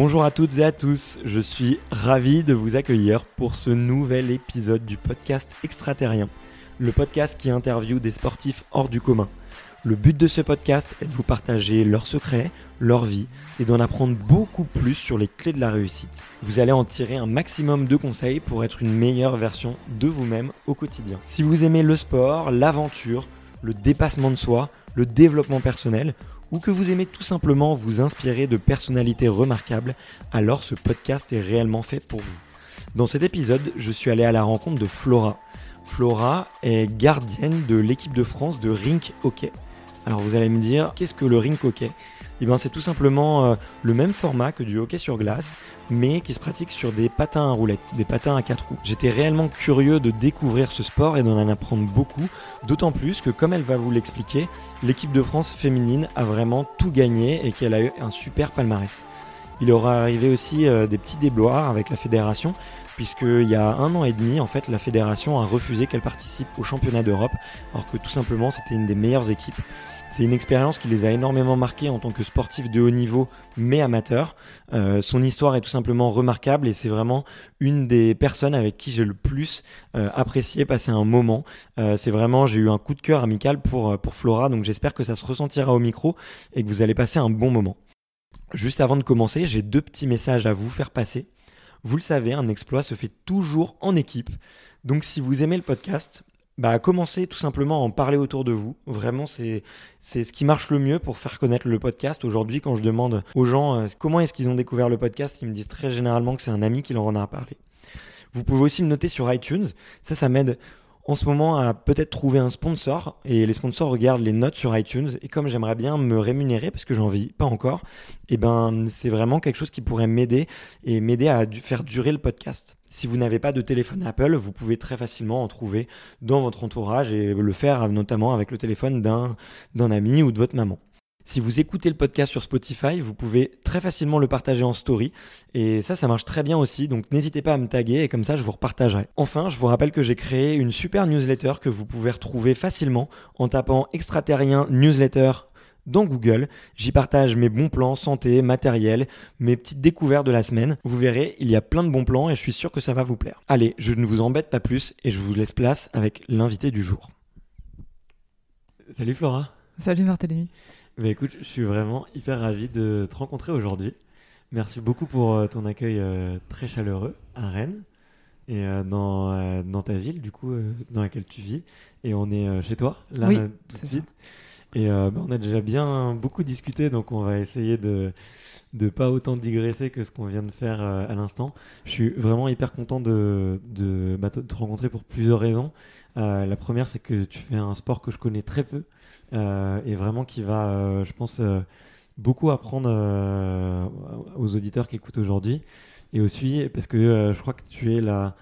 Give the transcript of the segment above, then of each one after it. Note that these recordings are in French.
Bonjour à toutes et à tous, je suis ravi de vous accueillir pour ce nouvel épisode du podcast Extraterrien, le podcast qui interviewe des sportifs hors du commun. Le but de ce podcast est de vous partager leurs secrets, leur vie et d'en apprendre beaucoup plus sur les clés de la réussite. Vous allez en tirer un maximum de conseils pour être une meilleure version de vous-même au quotidien. Si vous aimez le sport, l'aventure, le dépassement de soi, le développement personnel, ou que vous aimez tout simplement vous inspirer de personnalités remarquables, alors ce podcast est réellement fait pour vous. Dans cet épisode, je suis allé à la rencontre de Flora. Flora est gardienne de l'équipe de France de rink hockey. Alors vous allez me dire, qu'est-ce que le rink hockey? Eh bien, c'est tout simplement euh, le même format que du hockey sur glace, mais qui se pratique sur des patins à roulettes, des patins à quatre roues. J'étais réellement curieux de découvrir ce sport et d'en en apprendre beaucoup, d'autant plus que, comme elle va vous l'expliquer, l'équipe de France féminine a vraiment tout gagné et qu'elle a eu un super palmarès. Il aura arrivé aussi euh, des petits débloirs avec la fédération, puisqu'il y a un an et demi, en fait, la fédération a refusé qu'elle participe au championnat d'Europe, alors que tout simplement c'était une des meilleures équipes. C'est une expérience qui les a énormément marqués en tant que sportifs de haut niveau, mais amateurs. Euh, son histoire est tout simplement remarquable et c'est vraiment une des personnes avec qui j'ai le plus euh, apprécié passer un moment. Euh, c'est vraiment, j'ai eu un coup de cœur amical pour, pour Flora, donc j'espère que ça se ressentira au micro et que vous allez passer un bon moment. Juste avant de commencer, j'ai deux petits messages à vous faire passer. Vous le savez, un exploit se fait toujours en équipe. Donc si vous aimez le podcast, bah, commencez tout simplement à en parler autour de vous. Vraiment, c'est ce qui marche le mieux pour faire connaître le podcast. Aujourd'hui, quand je demande aux gens euh, comment est-ce qu'ils ont découvert le podcast, ils me disent très généralement que c'est un ami qui leur en a parlé. Vous pouvez aussi le noter sur iTunes. Ça, ça m'aide en ce moment à peut-être trouver un sponsor et les sponsors regardent les notes sur iTunes et comme j'aimerais bien me rémunérer parce que j'en vis pas encore, et eh ben c'est vraiment quelque chose qui pourrait m'aider et m'aider à faire durer le podcast. Si vous n'avez pas de téléphone Apple, vous pouvez très facilement en trouver dans votre entourage et le faire notamment avec le téléphone d'un d'un ami ou de votre maman. Si vous écoutez le podcast sur Spotify, vous pouvez très facilement le partager en story. Et ça, ça marche très bien aussi. Donc n'hésitez pas à me taguer et comme ça, je vous repartagerai. Enfin, je vous rappelle que j'ai créé une super newsletter que vous pouvez retrouver facilement en tapant extraterrien newsletter dans Google. J'y partage mes bons plans santé, matériel, mes petites découvertes de la semaine. Vous verrez, il y a plein de bons plans et je suis sûr que ça va vous plaire. Allez, je ne vous embête pas plus et je vous laisse place avec l'invité du jour. Salut Flora. Salut Martélémy. Bah écoute, je suis vraiment hyper ravi de te rencontrer aujourd'hui. Merci beaucoup pour euh, ton accueil euh, très chaleureux à Rennes et euh, dans, dans ta ville, du coup, dans laquelle tu vis. Et on est chez toi, là, tout de suite. Et bah, on a déjà bien beaucoup discuté, donc on va essayer de de pas autant digresser que ce qu'on vient de faire à l'instant. Je suis vraiment hyper content de, de, bah, de te rencontrer pour plusieurs raisons. la première, c'est que tu fais un sport que je connais très peu. Euh, et vraiment qui va, euh, je pense, euh, beaucoup apprendre aux auditeurs qui écoutent aujourd'hui. Et aussi parce que je crois que tu es la,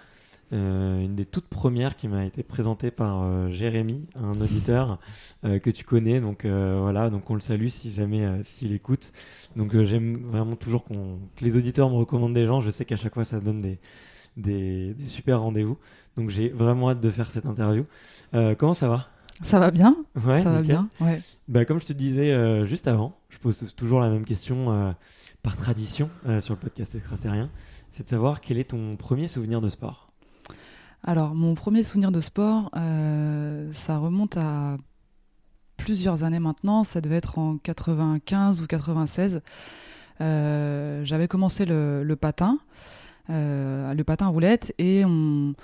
une des toutes premières qui m'a été présentée par Jérémy, un auditeur que tu connais. Donc voilà, donc on le salue si jamais s'il écoute. Donc j'aime vraiment toujours qu'on, que les auditeurs me recommandent des gens. Je sais qu'à chaque fois ça donne des, des, des super rendez-vous. Donc j'ai vraiment hâte de faire cette interview. comment ça va? Ça va bien. ça va bien. Bah, comme je te disais euh, juste avant, je pose toujours la même question euh, par tradition euh, sur le podcast extraterrien. C'est de savoir quel est ton premier souvenir de sport Alors, mon premier souvenir de sport, ça remonte à plusieurs années maintenant. Ça devait être en 95 ou 96. J'avais commencé le, le patin, le patin roulette, et on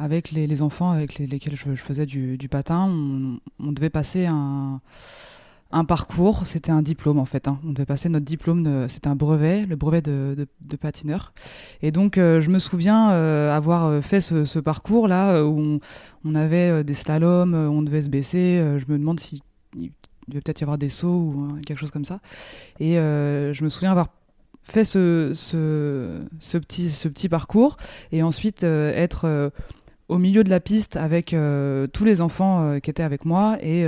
avec les, enfants avec lesquels je, faisais du, patin, on, devait passer un, parcours, c'était un diplôme en fait. Hein. On devait passer notre diplôme, c'était un brevet, le brevet de, patineur. Et donc je me souviens avoir fait ce, parcours là où on, avait des slaloms, on devait se baisser. je me demande si il devait peut-être y avoir des sauts ou quelque chose comme ça. Et je me souviens avoir fait ce, petit, parcours et ensuite euh, être euh, au milieu de la piste avec euh, tous les enfants qui étaient avec moi et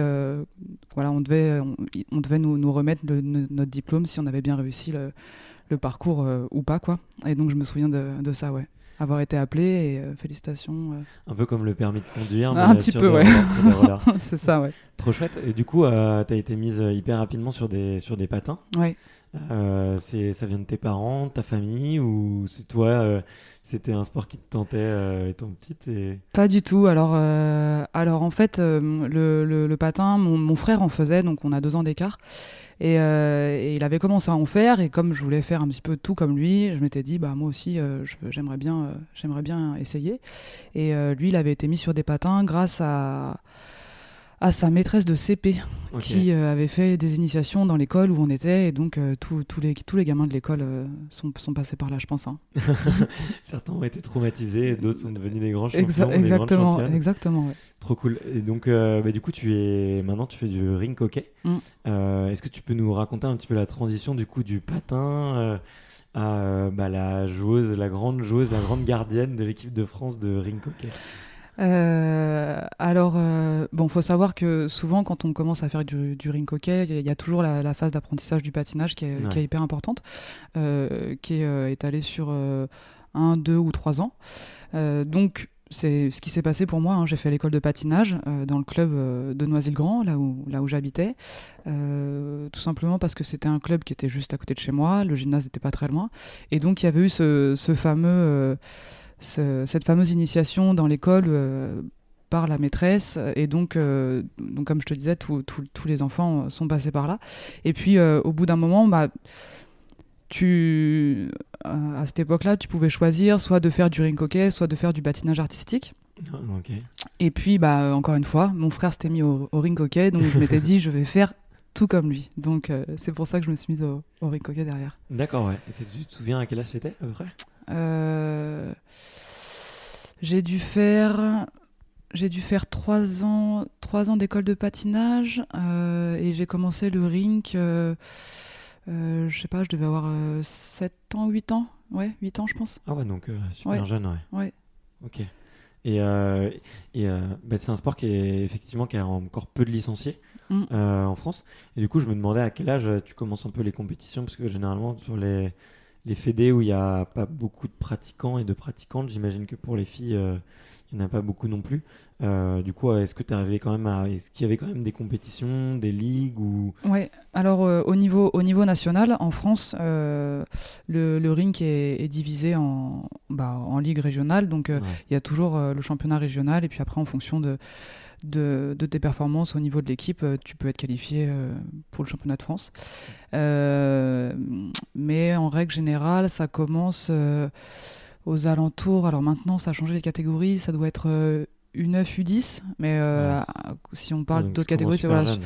voilà on devait on, devait nous, nous remettre notre diplôme si on avait bien réussi le, le parcours ou pas quoi. Et donc je me souviens de, de ça ouais. Avoir été appelé et félicitations un peu comme le permis de conduire un petit peu ouais. c'est ça ouais. Trop chouette. Et du coup tu as été mise hyper rapidement sur des sur des patins. Ouais euh, ça vient de tes parents, ta famille, ou c'est toi, euh, c'était un sport qui te tentait euh, étant petite et... Pas du tout. Alors, alors en fait, le, le, patin, mon, mon, frère en faisait, donc on a deux ans d'écart. Et, et, il avait commencé à en faire, et comme je voulais faire un petit peu tout comme lui, je m'étais dit, bah moi aussi, j'aimerais bien, j'aimerais bien essayer. Et lui, il avait été mis sur des patins grâce à à sa maîtresse de CP qui euh, avait fait des initiations dans l'école où on était et donc euh, tous les, tous les gamins de l'école euh, sont, sont, passés par là je pense. Hein. Certains ont été traumatisés d'autres sont devenus des grands champions. exactement, exactement. Trop cool. Et donc bah, du coup tu es maintenant tu fais du ring hockey. Mm. Est-ce que tu peux nous raconter un petit peu la transition du coup du patin à bah, la joueuse, la grande joueuse, la grande gardienne de l'équipe de France de ring hockey? Euh, alors, euh, bon, faut savoir que souvent, quand on commence à faire du, du ring hockey, il y, a toujours la, phase d'apprentissage du patinage qui est, qui est hyper importante, euh, qui est étalée sur un, deux ou trois ans. donc, c'est ce qui s'est passé pour moi. Hein. J'ai fait l'école de patinage dans le club de Noisy-le-Grand, là où, là où j'habitais, tout simplement parce que c'était un club qui était juste à côté de chez moi, le gymnase n'était pas très loin, et donc il y avait eu ce, ce fameux cette fameuse initiation dans l'école euh, par la maîtresse. Et donc, euh, donc comme je te disais, tous les enfants sont passés par là. Et puis, euh, au bout d'un moment, bah, tu, à cette époque-là, tu pouvais choisir soit de faire du ring hockey, soit de faire du patinage artistique. Ah, Et puis, bah, encore une fois, mon frère s'était mis au, ring hockey, donc je m'étais dit, je vais faire tout comme lui. Donc, c'est pour ça que je me suis mise au, ring hockey derrière. D'accord, ouais. Et tu te souviens à quel âge c'était, à peu près? Euh, j'ai dû faire j'ai dû faire trois ans, trois ans d'école de patinage euh, et j'ai commencé le rink. Euh, euh, je sais pas, je devais avoir 7 ans, 8 ans. Ouais, 8 ans, je pense. Ah ouais, donc super jeune, ouais. Ouais. Ok. Et, et bah, c'est un sport qui est effectivement qui a encore peu de licenciés mm. en France. Et du coup, je me demandais à quel âge tu commences un peu les compétitions, parce que généralement sur les les fédés où il n'y a pas beaucoup de pratiquants et de pratiquantes, j'imagine que pour les filles, euh, il n'y en a pas beaucoup non plus. Euh, du coup, est-ce que tu arrivé quand même à. Est-ce qu'il y avait quand même des compétitions, des ligues ou... Oui, alors euh, au, niveau, au niveau national, en France, le, le, ring est, divisé en, bah, en ligue régionale. Donc il y a toujours le championnat régional et puis après, en fonction de de, tes performances au niveau de l'équipe, euh, tu peux être qualifié euh, pour le championnat de France. Euh, mais en règle générale, ça commence aux alentours. Alors maintenant, ça a changé les catégories. Ça doit être U9, U10. Mais si on parle d'autres catégories, c'est voilà,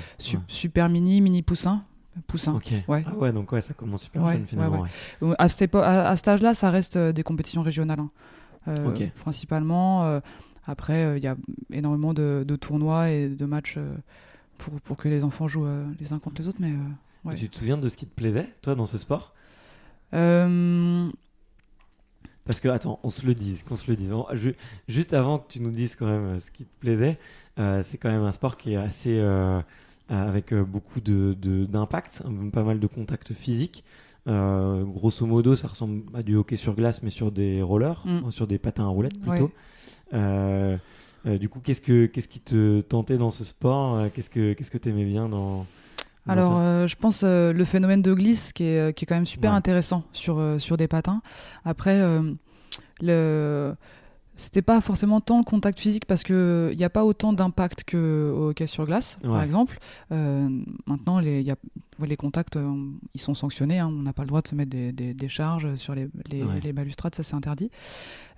super mini, mini poussin. Poussin. Ouais. Ah ouais, donc ouais, ça commence super jeune finalement. À, cet à, cet âge-là, ça reste des compétitions régionales. Hein. Principalement. Après, euh, il y a énormément de, tournois et de matchs euh, pour, pour que les enfants jouent euh, les uns contre les autres. Mais, Tu te souviens de ce qui te plaisait, toi, dans ce sport? Parce que, attends, on se le dise, qu'on se le dise. juste avant que tu nous dises quand même ce qui te plaisait, c'est quand même un sport qui est assez. avec beaucoup d'impact, de, pas mal de contacts physiques. grosso modo, ça ressemble à du hockey sur glace, mais sur des rollers, mm. sur des patins à roulettes plutôt. Euh, euh, du coup, qu'est-ce, que, qu'est-ce qui te tentait dans ce sport euh, Qu'est-ce que qu'est-ce que tu aimais bien dans, alors, je pense le phénomène de glisse qui est, qui est quand même super intéressant sur, sur des patins. Après, le, c'était pas forcément tant le contact physique parce que il n'y a pas autant d'impact que au hockey sur glace, par exemple. Euh, maintenant, les, y a, les contacts, euh, ils sont sanctionnés. Hein. on n'a pas le droit de se mettre des, des, charges sur les, les, balustrades, ça c'est interdit.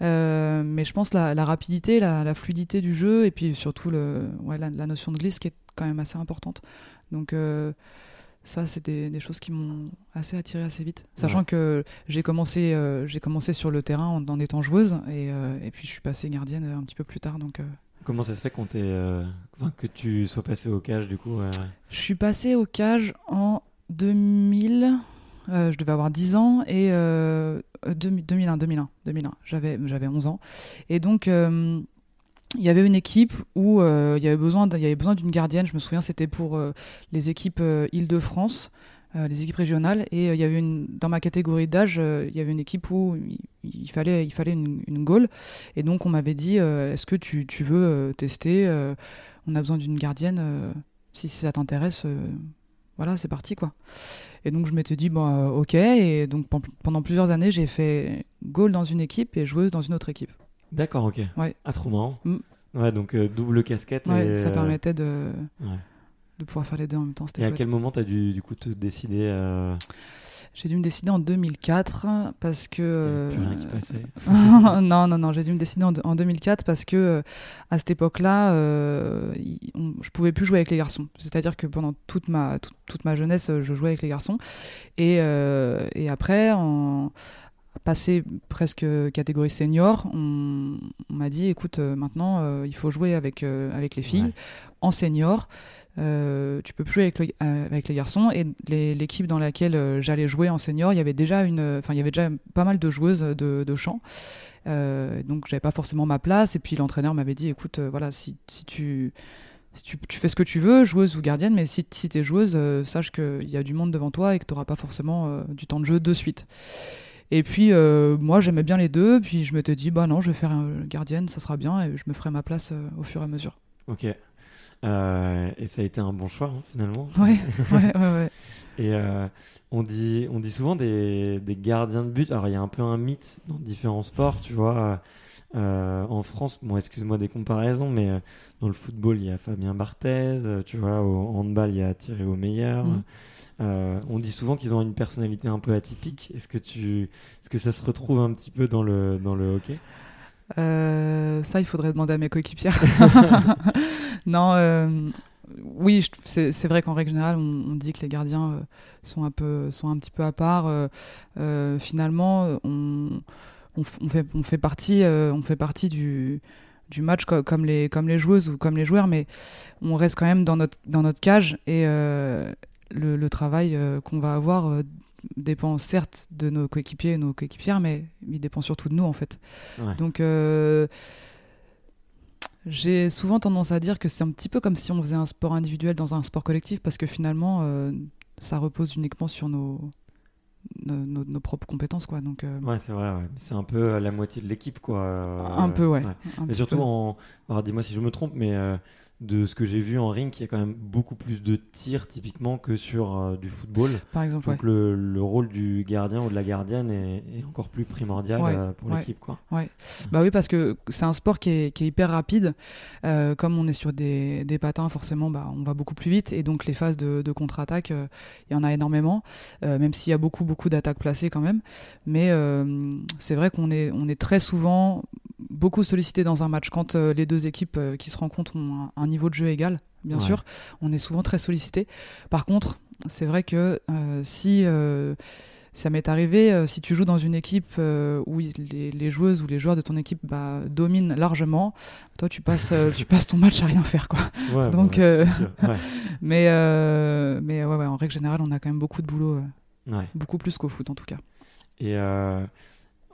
Euh, mais je pense la, la rapidité, la, la, fluidité du jeu et puis surtout le, ouais, la, notion de glisse qui est quand même assez importante. Donc ça, c'est des, choses qui m'ont assez attiré assez vite. Sachant que j'ai commencé, j'ai commencé sur le terrain en, étant joueuse et, et, puis je suis passée gardienne un petit peu plus tard. Donc, Comment ça se fait qu'on que tu sois passée au cage du coup Je suis passée au cage en 2000. je devais avoir 10 ans et 2001, 2001, 2001. J'avais, j'avais 11 ans. Et donc, il y avait une équipe où euh, il y avait besoin d'une gardienne. Je me souviens c'était pour euh, les équipes euh, Île-de-France les équipes régionales. Et il y avait une dans ma catégorie d'âge il y avait une équipe où il, fallait une, goal. Et donc on m'avait dit est-ce que tu, veux tester on a besoin d'une gardienne si ça t'intéresse voilà c'est parti quoi. Et donc je m'étais dit bon ok. Et donc pendant plusieurs années j'ai fait goal dans une équipe et joueuse dans une autre équipe D'accord, ok. Ouais. Ah, trop marrant. Mm. Ouais, donc euh, double casquette. Ouais, ça euh, permettait de... de pouvoir faire les deux en même temps. Et à quel moment tu as dû du coup te décider euh, J'ai dû me décider en 2004 parce que. Plus rien qui passait. non, non, non, j'ai dû me décider en, 2004 parce que à cette époque-là, je pouvais plus jouer avec les garçons. C'est-à-dire que pendant toute ma, toute, ma jeunesse, je jouais avec les garçons. Et, et après, en passé presque catégorie senior, on, m'a dit écoute, euh, maintenant euh, il faut jouer avec, euh, avec les filles en senior. tu peux plus jouer avec, avec les garçons et l'équipe dans laquelle j'allais jouer en senior, il y avait déjà une, enfin il y avait déjà pas mal de joueuses de, de chant, donc j'avais pas forcément ma place et puis l'entraîneur m'avait dit écoute voilà si, si tu tu, tu, fais ce que tu veux, joueuse ou gardienne, mais si, si tu es joueuse, sache qu'il y a du monde devant toi et que tu n'auras pas forcément du temps de jeu de suite. Et puis, euh, moi, j'aimais bien les deux. Puis, je m'étais dit, bah non, je vais faire gardienne, ça sera bien. Et je me ferai ma place euh, au fur et à mesure. Ok. Euh, et ça a été un bon choix, hein, finalement. Ouais, ouais, ouais. Et on, dit, on dit souvent des, des, gardiens de but. Alors, il y a un peu un mythe dans différents sports, tu vois. en France, bon, excuse-moi des comparaisons, mais dans le football, il y a Fabien Barthez, tu vois, au handball, il y a Thierry Omeyer. Mmh. Euh, on dit souvent qu'ils ont une personnalité un peu atypique. Est-ce que, tu... Est-ce que ça se retrouve un petit peu dans le, dans le hockey? Euh, Ça, il faudrait demander à mes coéquipières. non, euh, oui, c'est vrai qu'en règle générale, on, dit que les gardiens sont, un peu, sont un petit peu à part. finalement, on, on, fait, on, fait partie, on fait partie du du match comme les, comme les joueuses ou comme les joueurs, mais on reste quand même dans notre, dans notre cage et, le, travail euh, qu'on va avoir euh, dépend certes de nos coéquipiers et nos coéquipières, mais il dépend surtout de nous en fait. Donc euh, j'ai souvent tendance à dire que c'est un petit peu comme si on faisait un sport individuel dans un sport collectif parce que finalement ça repose uniquement sur nos, nos, propres compétences quoi. Donc ouais c'est vrai c'est un peu la moitié de l'équipe quoi un peu ouais, mais surtout en dis-moi si je me trompe mais de ce que j'ai vu en ring, il y a quand même beaucoup plus de tirs typiquement que sur euh, du football. Par exemple, Donc le, le, rôle du gardien ou de la gardienne est, encore plus primordial euh, pour l'équipe. Quoi. Bah oui, parce que c'est un sport qui est, qui est hyper rapide. Euh, comme on est sur des, des, patins, forcément, bah, on va beaucoup plus vite. Et donc les phases de, de contre-attaque, il y en a énormément, même s'il y a beaucoup, beaucoup d'attaques placées quand même. Mais c'est vrai qu'on est, on est très souvent beaucoup sollicité dans un match. Quand les deux équipes qui se rencontrent ont un niveau de jeu égal, bien sûr. On est souvent très sollicité. Par contre, c'est vrai que euh, si euh, ça m'est arrivé, euh, si tu joues dans une équipe où les, joueuses ou les joueurs de ton équipe bah, dominent largement, toi tu passes, tu passes ton match à rien faire. Quoi. Donc, mais, mais en règle générale, on a quand même beaucoup de boulot, beaucoup plus qu'au foot en tout cas. Et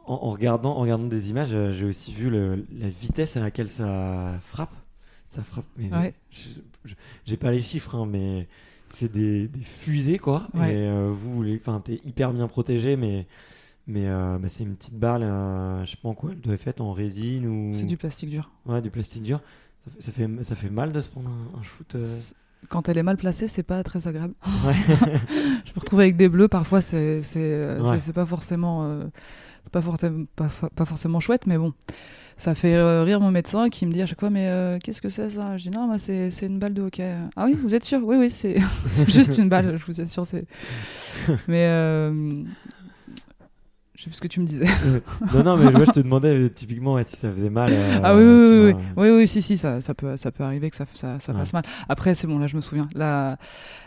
en, regardant, en regardant des images, j'ai aussi vu la vitesse à laquelle ça frappe ça frappe. Mais j'ai pas les chiffres, hein, mais c'est des, fusées quoi. Et euh, vous, enfin, t'es hyper bien protégé, mais mais euh, bah, c'est une petite balle, euh, je sais pas en quoi elle doit être faite en résine ou. C'est du plastique dur. Ouais, du plastique dur. Ça, fait, ça fait mal de se prendre un, shoot. Quand elle est mal placée, c'est pas très agréable. je me retrouve avec des bleus, parfois c'est c'est pas forcément c'est pas, pas, pas forcément chouette, mais bon. Ça fait euh, rire mon médecin qui me dit à chaque fois mais euh, qu'est-ce que c'est ça? Je dis non c'est une balle de hockey. Ah oui vous êtes sûr? Oui oui c'est juste une balle je vous assure mais euh, Je sais plus ce que tu me disais. non, non, mais moi, je te demandais euh, typiquement si ça faisait mal. euh, ah oui, oui, oui, vois. oui, oui, oui, si, si, ça, ça, peut, ça peut arriver que ça, ça, ça Ouais. fasse mal. Après, c'est bon, là, je me souviens. La,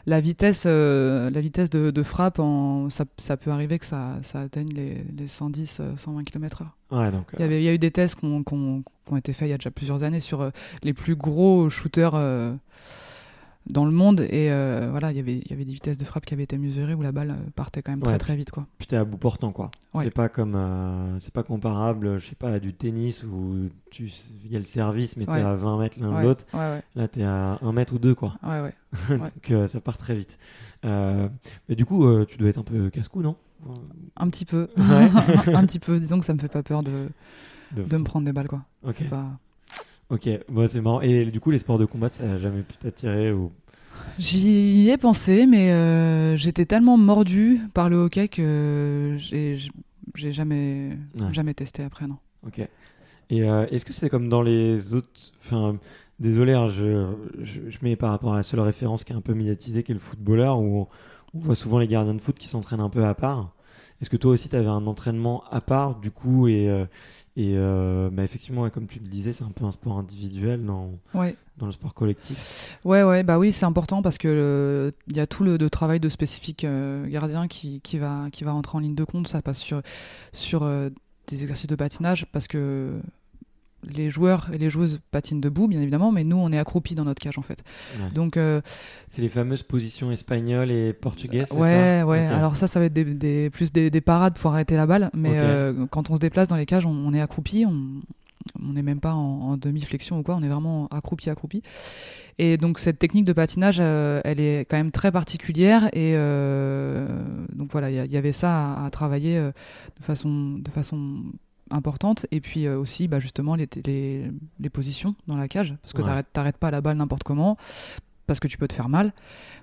la vitesse, euh, la vitesse de, de frappe, en, ça, ça peut arriver que ça, ça atteigne les, les 110, euh, 120 km/h. Ouais, donc. Il y, avait, il y a eu des tests qui ont, qui ont été faits il y a déjà plusieurs années sur euh, les plus gros shooters euh, dans le monde. Et euh, voilà, il y, avait, il y avait des vitesses de frappe qui avaient été mesurées où la balle euh, partait quand même Ouais. très très vite. Quoi. Puis t'es à bout portant, quoi. Ouais. C'est pas comme. euh, c'est pas comparable, je sais pas, à du tennis où tu il y a le service, mais t'es Ouais. à 20 mètres l'un de l'autre. Là, t'es à 1 mètre ou 2, quoi. donc euh, ça part très vite. Mais du coup, tu dois être un peu casse-cou, non? Un petit peu. Un petit peu. Disons que ça me fait pas peur de, De- de me prendre des balles. Quoi. Ok. Pas... Ok, bon, c'est marrant. Et du coup, les sports de combat, ça a jamais pu t'attirer ou... J'y ai pensé, mais euh, j'étais tellement mordu par le hockey que j'ai jamais, Ouais. jamais testé après. Non. Ok. Et euh, est-ce que c'est comme dans les autres. Enfin, désolé, hein, je, je, je mets par rapport à la seule référence qui est un peu médiatisée, qui est le footballeur, où on, on voit souvent les gardiens de foot qui s'entraînent un peu à part. Est-ce que toi aussi, tu avais un entraînement à part, du coup, et, euh, et euh, bah, effectivement, comme tu le disais, c'est un peu un sport individuel dans, Ouais. dans le sport collectif. Ouais, ouais, bah oui, c'est important parce que euh, il y a tout le travail de spécifique euh, gardien qui, qui va qui va rentrer en ligne de compte. Ça passe sur sur euh, des exercices de patinage parce que les joueurs et les joueuses patinent debout, bien évidemment, mais nous, on est accroupis dans notre cage en fait. Ouais. Donc euh, C'est les fameuses positions espagnoles et portugaises, ouais, ça ouais. Alors ça, ça va être des, des- plus des, des parades pour arrêter la balle, mais euh, quand on se déplace dans les cages, on, on est accroupi, on on n'est même pas en, en demi-flexion ou quoi, on est vraiment accroupi, accroupi. Et donc cette technique de patinage, euh, elle est quand même très particulière et euh, donc voilà, il y, avait ça à, à travailler euh, de façon de façon importante et puis euh, aussi bah, justement les, les, les positions dans la cage parce que Ouais. t'arrêtes pas la balle n'importe comment parce que tu peux te faire mal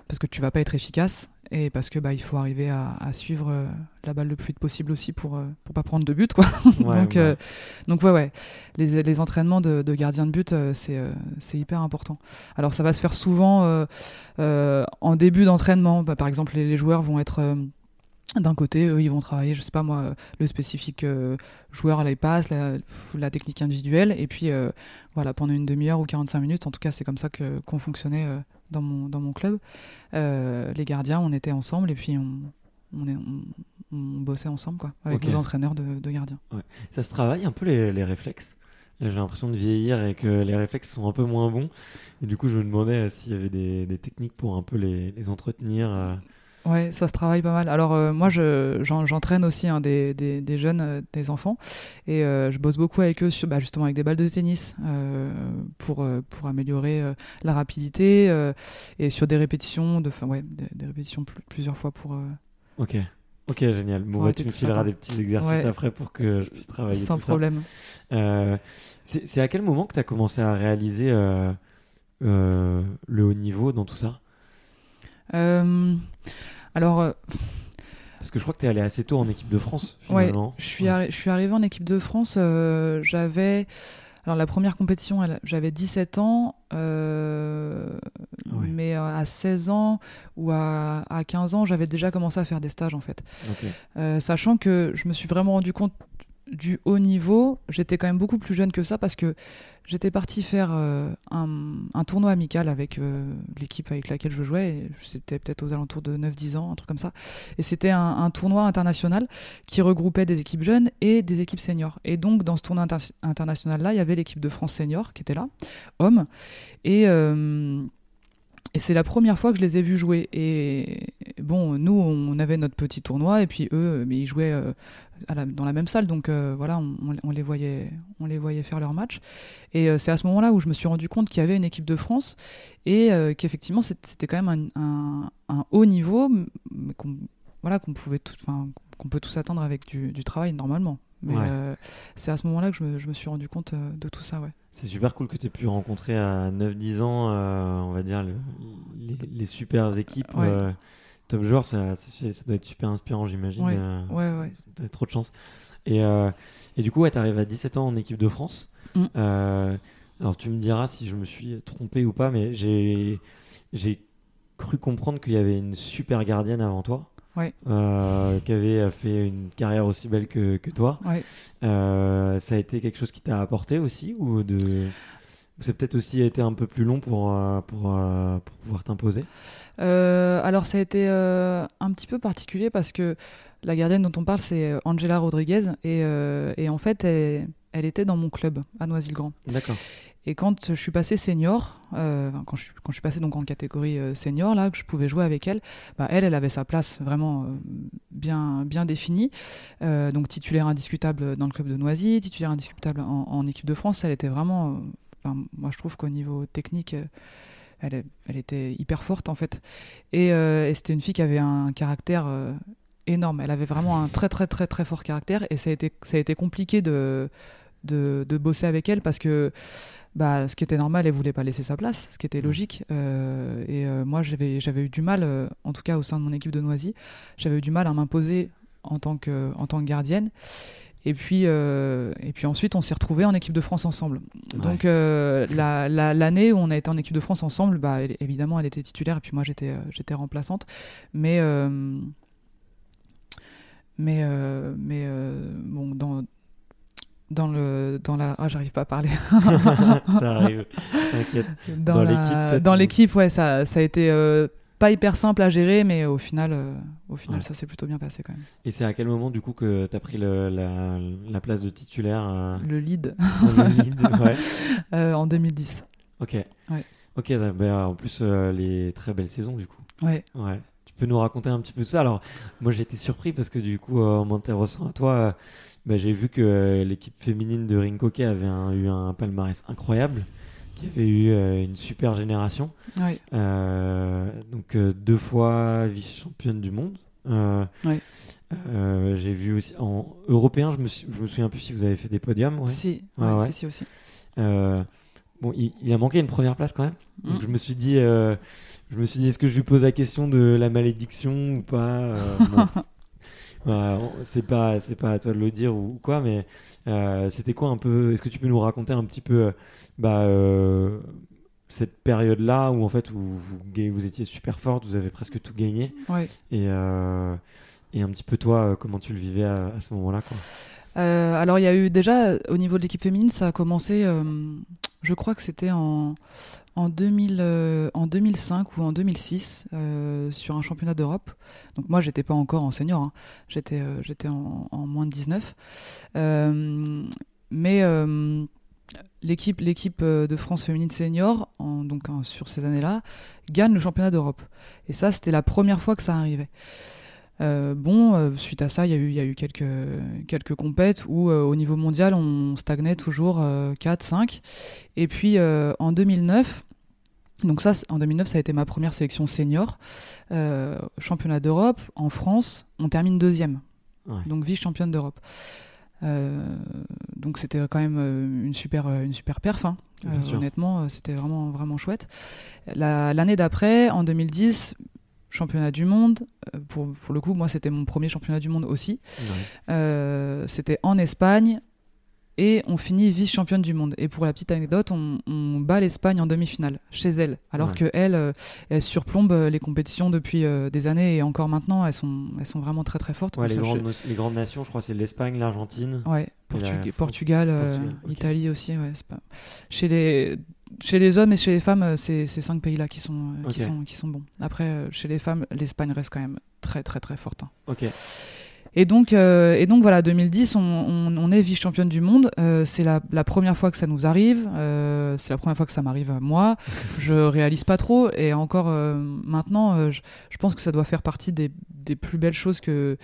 parce que tu vas pas être efficace et parce que bah il faut arriver à, à suivre euh, la balle le plus vite possible aussi pour euh, pour pas prendre de but quoi Ouais, donc ouais. euh, donc ouais ouais les, les entraînements de, de gardien de but c'est hyper important alors ça va se faire souvent en début d'entraînement Bah, par exemple les, les joueurs vont être d'un côté, eux, ils vont travailler, je sais pas moi, euh, le spécifique euh, joueur à la passe, la, la technique individuelle, et puis euh, voilà, pendant une demi-heure ou 45 minutes, en tout cas, c'est comme ça que qu'on fonctionnait euh, dans mon dans mon club. Les gardiens, on était ensemble, et puis on on, est, on, on bossait ensemble quoi, avec nos entraîneurs de, de gardiens. Ça se travaille un peu les, les réflexes? J'ai l'impression de vieillir et que les réflexes sont un peu moins bons. Et du coup, je me demandais s'il y avait des, des techniques pour un peu les, les entretenir. Ouais, ça se travaille pas mal. Alors euh, moi, je, j'en- j'entraîne aussi hein, des, des, des jeunes, euh, des enfants, et euh, je bosse beaucoup avec eux sur, bah, justement avec des balles de tennis pour pour améliorer la rapidité et sur des répétitions, de, ouais, des, des répétitions pl- plusieurs fois pour. Ok. Ok, génial. Bon, bah, tu me fileras des petits exercices Ouais. après pour que je puisse travailler sans tout problème. C'est à quel moment que tu as commencé à réaliser le haut niveau dans tout ça? Alors, euh, Parce que je crois que tu es allé assez tôt en équipe de France, Ouais, finalement. je suis, arri- je suis arrivée en équipe de France. euh, j'avais. Alors, la première compétition, j'avais 17 ans. euh, Ah ouais. Mais euh, à 16 ans ou à, à 15 ans, j'avais déjà commencé à faire des stages, en fait. Euh, sachant que je me suis vraiment rendu compte du haut niveau. J'étais quand même beaucoup plus jeune que ça parce que j'étais parti faire euh, un, tournoi amical avec euh, l'équipe avec laquelle je jouais. C'était peut-être aux alentours de 9-10 ans, un truc comme ça. Et c'était un, tournoi international qui regroupait des équipes jeunes et des équipes seniors. Et donc, dans ce tournoi inter- international-là, il y avait l'équipe de France senior qui était là, hommes. Et. euh, et c'est la première fois que je les ai vus jouer. Et bon, nous, on avait notre petit tournoi, et puis eux, mais ils jouaient à la- dans la même salle, donc euh, voilà, on, on les voyait, on les voyait faire leur match. Et euh, c'est à ce moment-là où je me suis rendu compte qu'il y avait une équipe de France et euh, qu'effectivement, c'était quand même un, un- un haut niveau, mais qu'on voilà, qu'on pouvait, tout- enfin, qu'on peut tous attendre avec du, du travail normalement. Mais Ouais. c'est à ce moment-là que je me, je me suis rendu compte de tout ça, ouais. C'est super cool que tu aies pu rencontrer à 9-10 ans, on va dire, le- les, les super équipes. Ouais. Top joueurs, ça, ça, ça doit être super inspirant, j'imagine. Ouais, euh, ouais, ouais. T'as trop de chance. Et, euh, et du coup, ouais, tu arrives à 17 ans en équipe de France. Mm. Euh, alors, tu me diras si je me suis trompé ou pas, mais j'ai j'ai cru comprendre qu'il y avait une super gardienne avant toi. qui avait fait une carrière aussi belle que, que toi. ça a été quelque chose qui t'a apporté aussi ou de c'est peut-être aussi été un peu plus long pour, pour, pour pouvoir t'imposer Alors ça a été un petit peu particulier parce que la gardienne dont on parle c'est Angela Rodriguez et, et en fait elle, elle, était dans mon club à Noisy-le-Grand. D'accord. Et quand je suis passé senior, euh, quand, je, quand je suis passé donc en catégorie euh, senior, là, que je pouvais jouer avec elle, bah, elle, elle avait sa place vraiment euh, bien, bien définie. donc titulaire indiscutable dans le club de Noisy, titulaire indiscutable en, équipe de France. Elle était vraiment. Enfin, moi, je trouve qu'au niveau technique, elle, elle, était hyper forte en fait. Et, et c'était une fille qui avait un caractère énorme. Elle avait vraiment un très, très, très, très fort caractère. Et ça a été, ça a été compliqué de. De, de, bosser avec elle parce que bah, ce qui était normal, elle voulait pas laisser sa place, ce qui était mm. logique. Euh, et euh, moi, j'avais, j'avais eu du mal, euh, en tout cas au sein de mon équipe de Noisy, j'avais eu du mal à m'imposer en tant que, en tant que gardienne. Et puis, et puis ensuite, on s'est retrouvés en équipe de France ensemble. Donc, la, l'année où on a été en équipe de France ensemble, bah, évidemment, elle était titulaire et puis moi, j'étais, j'étais remplaçante. Mais, mais, mais bon, dans, dans le dans la ah j'arrive pas à parler ça arrive t'inquiète dans, l'équipe dans l'équipe ouais ça ça a été euh, pas hyper simple à gérer mais au final euh, au final ça s'est plutôt bien passé quand même. Et c'est à quel moment du coup que tu as pris le, la, la, place de titulaire euh, le lead, le lead ouais. en 2010 ok. Ouais. ok bah, en plus les très belles saisons du coup. Ouais. Ouais. Tu peux nous raconter un petit peu ça? Alors moi j'étais surpris parce que du coup en m'intéressant à toi bah, j'ai vu que euh, l'équipe féminine de Ring Hockey avait eu un palmarès incroyable, qui avait eu euh, une super génération. Euh, donc deux fois vice-championne du monde. j'ai vu aussi en européen, je me, je me souviens plus si vous avez fait des podiums. Si, si, si, aussi. bon, il, a manqué une première place quand même. Donc mm. je me suis dit, je me suis dit, est-ce que je lui pose la question de la malédiction ou pas c'est pas c'est pas à toi de le dire ou, quoi, mais euh, c'était quoi un peu Est-ce que tu peux nous raconter un petit peu bah, euh, cette période-là où en fait où vous, vous étiez super forte, vous avez presque tout gagné, et euh, et un petit peu toi comment tu le vivais à, à ce moment-là quoi? alors il y a eu déjà au niveau de l'équipe féminine, ça a commencé, je crois que c'était en en, 2000, euh, 2005 ou en 2006 euh, sur un championnat d'Europe. Donc moi, j'étais pas encore en senior, hein. j'étais euh, en, moins de 19. mais l'équipe l'équipe de France féminine senior, en, donc sur ces années-là, gagne le championnat d'Europe. Et ça, c'était la première fois que ça arrivait. Bon, suite à ça, il y a eu, y a eu quelques, quelques compètes où au niveau mondial, on stagnait toujours 4-5. Et puis en 2009, donc ça, en 2009, ça a été ma première sélection senior. Euh, championnat d'Europe, en France, on termine deuxième. Donc vice-championne d'Europe. Euh, donc c'était quand même euh, une super, une super perf. Hein. honnêtement, c'était vraiment, vraiment chouette. L'année d'après, en 2010, championnat du monde. Pour, pour le coup, moi, c'était mon premier championnat du monde aussi. c'était en Espagne et on finit vice-championne du monde. Et pour la petite anecdote, on, bat l'Espagne en demi-finale chez elle, alors que elle, euh, elle surplombe euh, les compétitions depuis euh, des années et encore maintenant, elles sont, elles sont vraiment très très fortes. les, grandes, les, grandes, nations, je crois, c'est l'Espagne, l'Argentine. Ouais, Portugal, Italie aussi. Ouais, pas... Chez les chez les hommes et chez les femmes, c'est ces cinq pays-là qui sont, qui, sont, qui sont bons. Après, chez les femmes, l'Espagne reste quand même très, très, très forte. Hein. Ok. Et donc, euh, et donc voilà, 2010, on, on, on est vice-championne du monde. Euh, c'est la, la, première fois que ça nous arrive. Euh, c'est la première fois que ça m'arrive à moi. Je réalise pas trop. Et encore euh, maintenant, euh, je, je, pense que ça doit faire partie des, des plus belles choses que,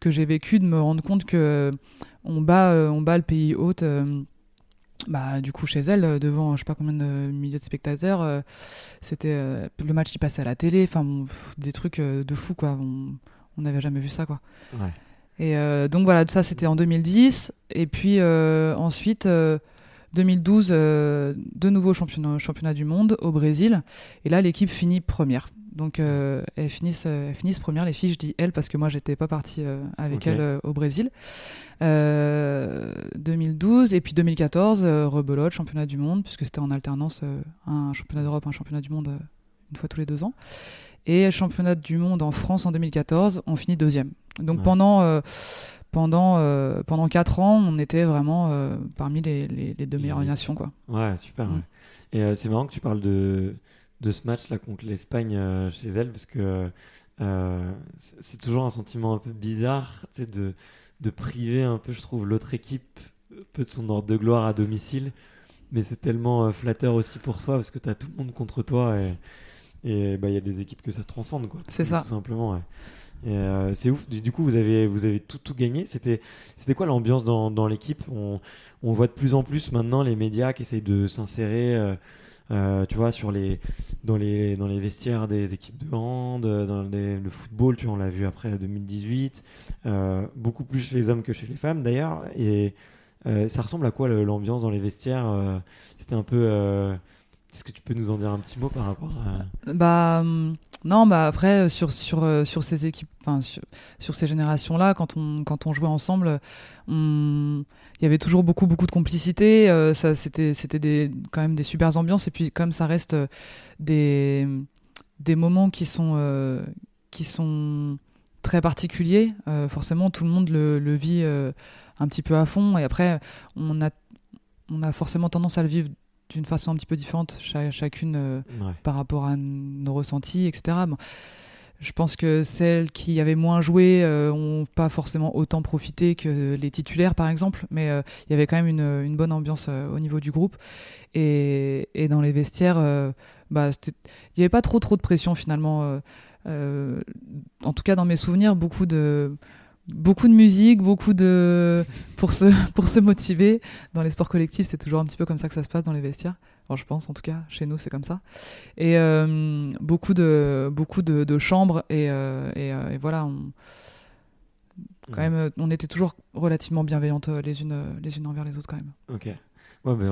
que j'ai vécues, de me rendre compte que on bat, on bat le pays hôte. Bah, du coup, chez elle, devant je sais pas combien de milliers de spectateurs, c'était le match qui passait à la télé. Enfin, des trucs de fou quoi. On n'avait jamais vu ça quoi. Ouais. Et euh, donc voilà, ça c'était en 2010. Et puis euh, ensuite, 2012, euh, de nouveau championnat, championnat du monde au Brésil. Et là, l'équipe finit première. Donc elles, finissent, elles finissent première, les filles, je dis elles parce que moi j'étais pas partie avec elles au Brésil. 2012 et puis 2014, rebelote, championnat du monde, puisque c'était en alternance un championnat d'Europe, un championnat du monde une fois tous les deux ans. Et championnat du monde en France en 2014, on finit deuxième. Donc Ouais. pendant, pendant, pendant quatre ans, on était vraiment parmi les, les, les deux meilleures nations. Quoi. Ouais, super. Mm. ouais. Et euh, c'est marrant que tu parles de, de ce match-là contre l'Espagne euh, chez elle, parce que euh, c'est toujours un sentiment un peu bizarre de, de priver un peu, je trouve, l'autre équipe un peu de son ordre de gloire à domicile. Mais c'est tellement euh, flatteur aussi pour soi, parce que tu as tout le monde contre toi et et bah, il y a des équipes que ça transcende, quoi. C'est tout, ça. Tout simplement, ouais. Euh, c'est ouf. Du du coup, vous avez, vous avez tout, tout gagné. C'était, c'était quoi l'ambiance dans, dans l'équipe? On, on voit de plus en plus maintenant les médias qui essayent de s'insérer, euh, euh, tu vois, sur les, dans, les, dans les vestiaires des équipes de hand, euh, dans le football, tu vois, on l'a vu après 2018. Euh, beaucoup plus chez les hommes que chez les femmes d'ailleurs. Et ça ressemble à quoi l'ambiance dans les vestiaires C'était un peu. Est-ce que tu peux nous en dire un petit mot par rapport à. Bah hum, non, bah après sur sur sur ces équipes, sur, sur ces générations-là, quand on quand on jouait ensemble, on- il y avait toujours beaucoup beaucoup de complicité. euh, ça c'était c'était des quand même des super ambiances et puis comme ça reste euh, des des moments qui sont euh, qui sont très particuliers. euh, forcément, tout le monde le, le vit un petit peu à fond et après on a on a forcément tendance à le vivre d'une façon un petit peu différente cha- chacune. Ouais. par rapport à nos ressentis, etc. Bon, je pense que celles qui avaient moins joué euh, ont pas forcément autant profité que les titulaires, par exemple, mais euh, il y avait quand même une, bonne ambiance euh, au niveau du groupe. Et, dans les vestiaires, euh, bah, il n'y avait pas trop trop de pression finalement. euh, euh, en tout cas, dans mes souvenirs, beaucoup de beaucoup de musique, beaucoup de pour se pour se motiver. Dans les sports collectifs, c'est toujours un petit peu comme ça que ça se passe dans les vestiaires. Enfin, je pense, en tout cas, chez nous, c'est comme ça. Et euh, beaucoup de beaucoup de, de chambres et, euh, et, euh, et voilà, on, quand Ouais. même, on était toujours relativement bienveillantes les unes les unes envers les autres quand même. Ok. Ouais, mais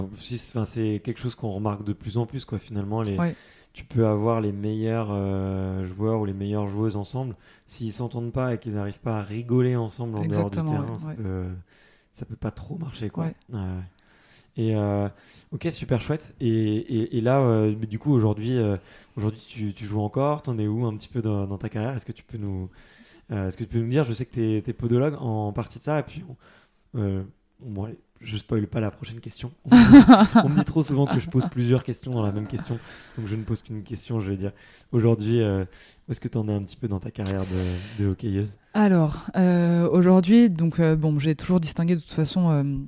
c'est quelque chose qu'on remarque de plus en plus, quoi. Finalement, les... Ouais. tu peux avoir les meilleurs joueurs ou les meilleures joueuses ensemble. S'ils s'entendent pas et qu'ils n'arrivent pas à rigoler ensemble en dehors du Exactement, terrain, ça. Peut, ça peut pas trop marcher, quoi. Et euh, ok, super chouette. Et, là, euh, du coup, aujourd'hui, euh, aujourd'hui, tu, joues encore. T'en es où un petit peu dans, ta carrière? Est-ce que tu peux nous, est-ce que tu peux nous dire? Je sais que tu es, podologue en partie de ça. Et puis, on- bon, allez, je spoil pas la prochaine question. On me, dit, trop souvent que je pose plusieurs questions dans la même question, donc je ne pose qu'une question. Je vais dire aujourd'hui, où est-ce que tu en es un petit peu dans ta carrière de, de hockeyeuse Alors, aujourd'hui, donc bon, j'ai toujours distingué de toute façon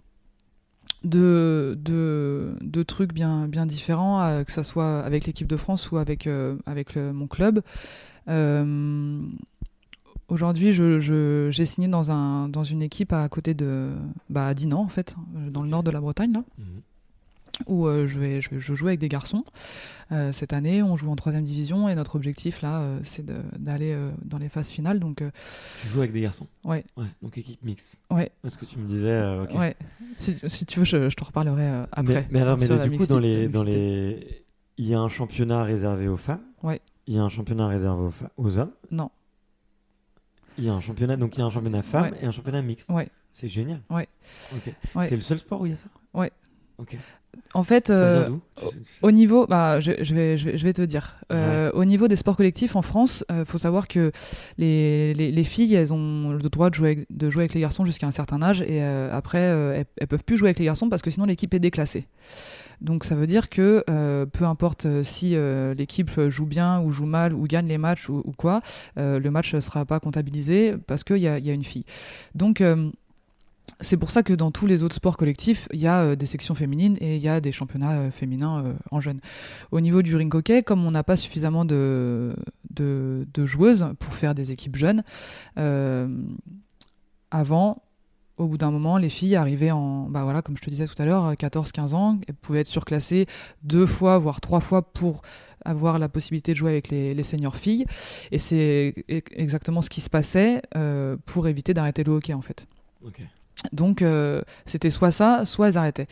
deux, deux trucs bien, bien différents, euh, que ce soit avec l'équipe de France ou avec, euh, avec mon club. Euh, aujourd'hui, je, je- j'ai signé dans, un, dans une équipe à côté de bah, à Dinan, en fait, dans le nord de la Bretagne, là, où euh, je, vais, je, vais, je joue avec des garçons. Euh, cette année, on joue en troisième division et notre objectif, là, euh, c'est d'aller dans les phases finales. Donc, Tu joues avec des garçons ouais. Ouais, donc équipe mixte. Ouais. Est-ce que tu me disais. Ouais. Si, si tu veux, je, je te reparlerai après. Mais, mais alors, mais là, du coup, dans les, dans les, il y a un championnat réservé aux femmes. Ouais. Il y a un championnat réservé aux, fa- aux hommes. Non. Il y a un championnat, donc il y a un championnat femmes Ouais. et un championnat mixte. Ouais. C'est génial. Ouais. C'est le seul sport où il y a ça? Ouais. Ok. En fait, euh, au niveau, bah, je, je vais, je, vais, je vais te dire. Euh, Au niveau des sports collectifs en France, il faut savoir que les, les, les filles, elles ont le droit de jouer avec, de jouer avec les garçons jusqu'à un certain âge, et euh, après, euh, elles, elles peuvent plus jouer avec les garçons parce que sinon l'équipe est déclassée. Donc ça veut dire que euh, peu importe euh, si euh, l'équipe joue bien ou joue mal ou gagne les matchs ou, ou quoi, euh, le match ne sera pas comptabilisé parce qu'il y a, y a une fille. Donc euh, c'est pour ça que dans tous les autres sports collectifs, il y a euh, des sections féminines et il y a des championnats euh, féminins euh, en jeunes. Au niveau du ring hockey, comme on n'a pas suffisamment de, joueuses pour faire des équipes jeunes, avant, au bout d'un moment, les filles arrivaient en, bah voilà, comme je te disais tout à l'heure, 14-15 ans, elles pouvaient être surclassées deux fois, voire trois fois pour avoir la possibilité de jouer avec les, seniors filles. Et c'est e- exactement ce qui se passait pour éviter d'arrêter le hockey, en fait. Donc euh, c'était soit ça, soit elles arrêtaient.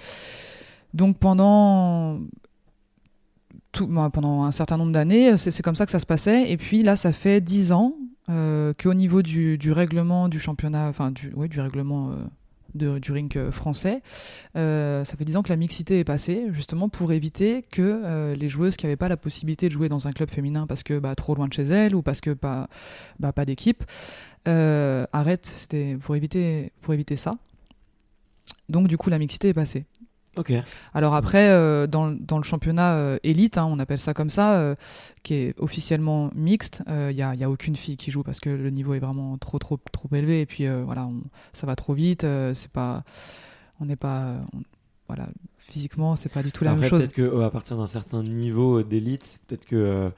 Donc pendant tout, bah, pendant un certain nombre d'années, c'est c'est comme ça que ça se passait. Et puis là, ça fait 10 ans euh, qu'au niveau du, règlement du championnat, enfin du, du règlement euh, du ring français. ça fait 10 ans que la mixité est passée, justement pour éviter que les joueuses qui n'avaient pas la possibilité de jouer dans un club féminin parce que bah, trop loin de chez elles ou parce que pas, bah, pas d'équipe, arrêtent. C'était pour éviter, pour éviter ça. Donc du coup, la mixité est passée. Ok. Alors après, euh, dans, dans, le championnat euh, élite, hein, on appelle ça comme ça, euh, qui est officiellement mixte, il n'y a, y a, aucune fille qui joue parce que le niveau est vraiment trop trop trop élevé et puis voilà, ça va trop vite. c'est pas, on n'est pas, voilà, physiquement, c'est pas du tout la même chose. Peut-être que à partir d'un certain niveau d'élite, peut-être que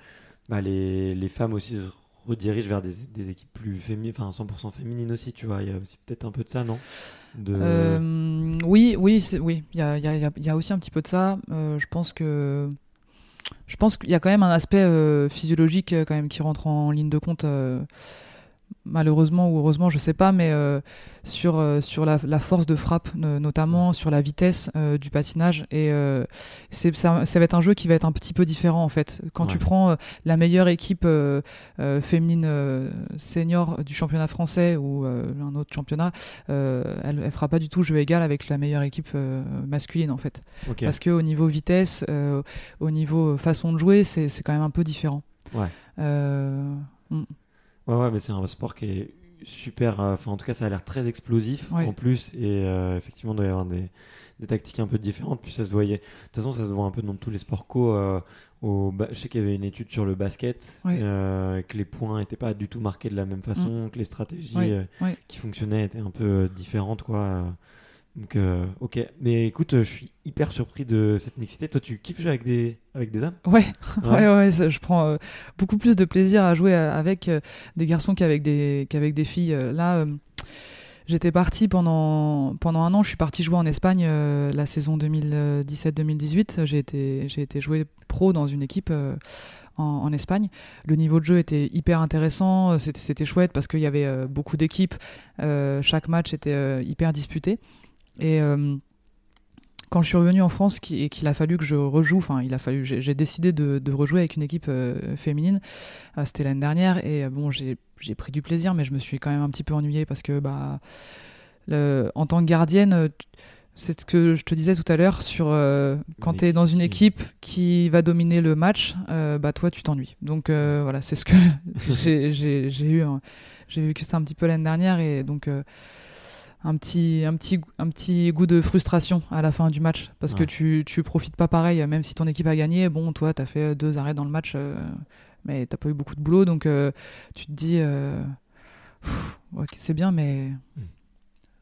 bah, les, les, femmes aussi se redirigent vers des, des équipes plus féminines, enfin 100% féminines aussi, tu vois. Il y a aussi peut-être un peu de ça, non? Euh, oui, oui, oui. Il y a, aussi un petit peu de ça. Euh, je pense que je pense qu'il y a quand même un aspect euh, physiologique quand même qui rentre en ligne de compte malheureusement ou heureusement, je sais pas, mais euh, sur, euh, sur la, force de frappe, notamment sur la vitesse euh, du patinage. Et c'est, ça, ça, va être un jeu qui va être un petit peu différent en fait. Quand tu prends la meilleure équipe féminine senior du championnat français ou un autre championnat, elle, elle fera pas du tout jeu égal avec la meilleure équipe masculine en fait. Parce que au niveau vitesse, au niveau façon de jouer, c'est, c'est quand même un peu différent. Ouais. Hmm. Ouais, ouais, mais c'est un sport qui est super. Euh, enfin, en tout cas, ça a l'air très explosif en plus. Et euh, effectivement, il doit y avoir des, des, tactiques un peu différentes. Puis ça se voyait. De toute façon, ça se voit un peu dans tous les sports co. Euh, au je sais qu'il y avait une étude sur le basket, que les points n'étaient pas du tout marqués de la même façon, mm. que les stratégies qui fonctionnaient étaient un peu différentes, quoi. Donc, euh, ok. Mais écoute, je suis hyper surpris de cette mixité. Toi, tu kiffes jouer avec des, avec des hommes Ouais, ouais, ouais, je prends euh, beaucoup plus de plaisir à jouer avec euh, des garçons qu'avec des, qu'avec des filles. Là, j'étais parti pendant, pendant un an. Je suis parti jouer en Espagne la saison 2017-2018. J'ai été, j'ai été jouer pro dans une équipe. En, en, Espagne. Le niveau de jeu était hyper intéressant, c'était chouette parce qu'il y avait beaucoup d'équipes, chaque match était hyper disputé. Et euh, quand je suis revenu en France et qu'il a fallu que je rejoue, enfin il a fallu, j'ai décidé de, rejouer avec une équipe euh, féminine. Euh, c'était l'année dernière et bon j'ai pris du plaisir, mais je me suis quand même un petit peu ennuyée parce que bah le, en tant que gardienne, c'est ce que je te disais tout à l'heure sur quand tu es dans une équipe qui va dominer le match, bah toi tu t'ennuies. Donc voilà, c'est ce que j'ai eu. J'ai vu que c'est un petit peu l'année dernière et donc un petit, un, petit, un petit goût de frustration à la fin du match parce que tu, tu profites pas pareil, même si ton équipe a gagné. Bon, toi, tu as fait deux arrêts dans le match, euh, mais t'as pas eu beaucoup de boulot, donc euh, tu te dis, euh, c'est bien, mais hmm.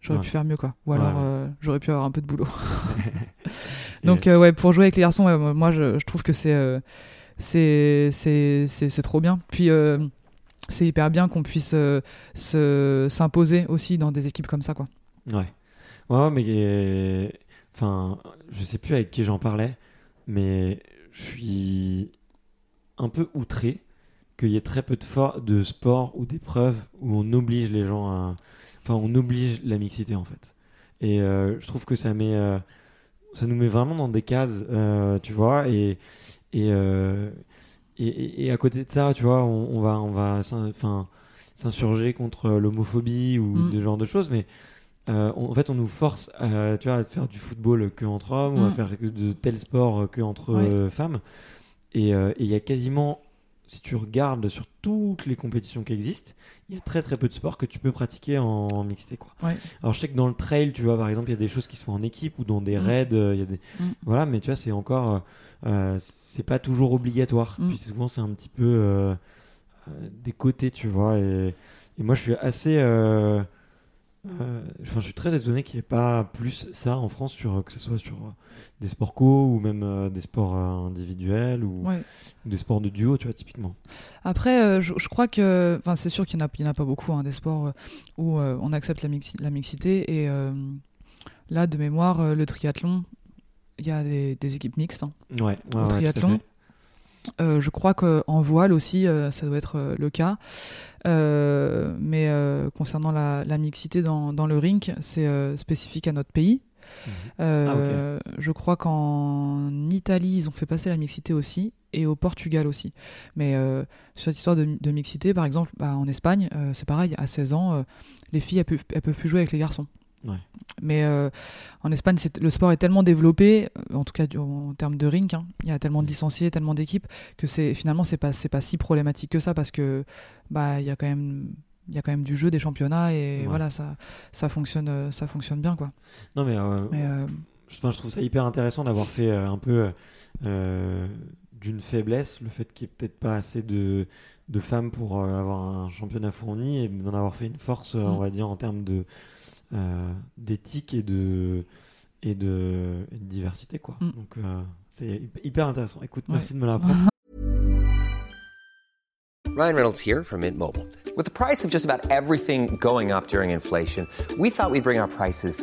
j'aurais pu faire mieux, quoi. Ou alors, j'aurais pu avoir un peu de boulot. donc, ouais, pour jouer avec les garçons, moi, je, je, trouve que c'est c'est trop bien. Puis c'est hyper bien qu'on puisse euh, se s'imposer aussi dans des équipes comme ça quoi. Ouais. Ouais, mais enfin, je sais plus avec qui j'en parlais, mais je suis un peu outré qu'il y ait très peu de, de sports ou d'épreuves où on oblige les gens à enfin on oblige la mixité en fait. Et euh, je trouve que ça met euh, ça nous met vraiment dans des cases, tu vois, et et, à côté de ça, tu vois, on, va, on va enfin, s'insurger contre l'homophobie ou mm. ce genre de choses, mais euh, en fait, on nous force à, tu vois, à faire du football que entre hommes ou à mm. faire de tel sport que entre euh, femmes. Euh, et il y a quasiment, si tu regardes sur toutes les compétitions qui existent, il y a très très peu de sports que tu peux pratiquer en, mixité. Quoi. Alors je sais que dans le trail, tu vois, par exemple, il y a des choses qui se font en équipe ou dans des mm. raids, il y a des... Voilà, mais tu vois, c'est encore euh, c'est pas toujours obligatoire. Mm. Puis souvent, c'est un petit peu euh, euh, des côtés, tu vois. Et, moi, je suis assez. Enfin, je suis très étonné qu'il n'y ait pas plus ça en France, sur, que ce soit sur des sports co ou même des sports individuels ou, des sports de duo, tu vois, typiquement. Après, je, crois que. Enfin, c'est sûr qu'il n'y en, a pas beaucoup, hein, des sports où on accepte la, la mixité. Et là, de mémoire, le triathlon, il y a des, équipes mixtes hein, ouais, au triathlon. Euh, je crois qu'en voile aussi, euh, ça doit être euh, le cas. mais concernant la, mixité dans, le rink, c'est spécifique à notre pays. Mhm. Ah, je crois qu'en Italie, ils ont fait passer la mixité aussi, et au Portugal aussi. Mais sur cette histoire de, mixité, par exemple, bah, en Espagne, c'est pareil, à 16 ans, les filles, elles peuvent, elles peuvent plus jouer avec les garçons. Mais euh, en Espagne, le sport est tellement développé, euh, en tout cas en termes de rink, hein. il y a tellement de licenciés, tellement d'équipes, que c'est finalement, c'est pas, pas si problématique que ça parce que bah, il y a quand même il y a quand même du jeu, des championnats et voilà, ça, ça, fonctionne, euh, ça fonctionne bien. Quoi. Non, mais, je, je trouve ça hyper intéressant d'avoir fait un peu d'une faiblesse le fait qu'il n'y ait peut-être pas assez de, de femmes pour avoir un championnat fourni et d'en avoir fait une force, on mm. va dire, en termes de, euh, d'éthique et de, et de, et de diversité. Quoi. Mm. Donc euh, c'est hyper intéressant. Écoute, ouais. merci de me l'apprendre. Ryan Reynolds here from Mint Mobile. With the price of just about everything going up during inflation, we thought we'd bring our prices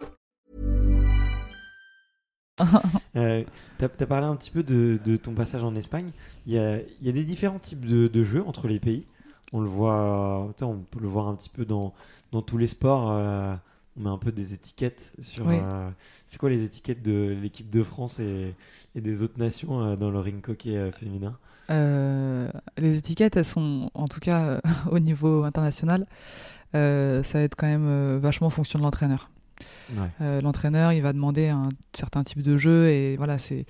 euh, tu as, parlé un petit peu de, de, ton passage en Espagne. Il y a, y a des différents types de, de, jeux entre les pays. On le voit, on peut le voir un petit peu dans, dans tous les sports. Euh, on met un peu des étiquettes sur. Euh, c'est quoi les étiquettes de l'équipe de France et, et, des autres nations euh, dans le ring hockey féminin? Les étiquettes, elles sont, en tout cas au niveau international, ça va être quand même vachement fonction de l'entraîneur. Euh, l'entraîneur, il va demander un certain type de jeu et voilà, c'est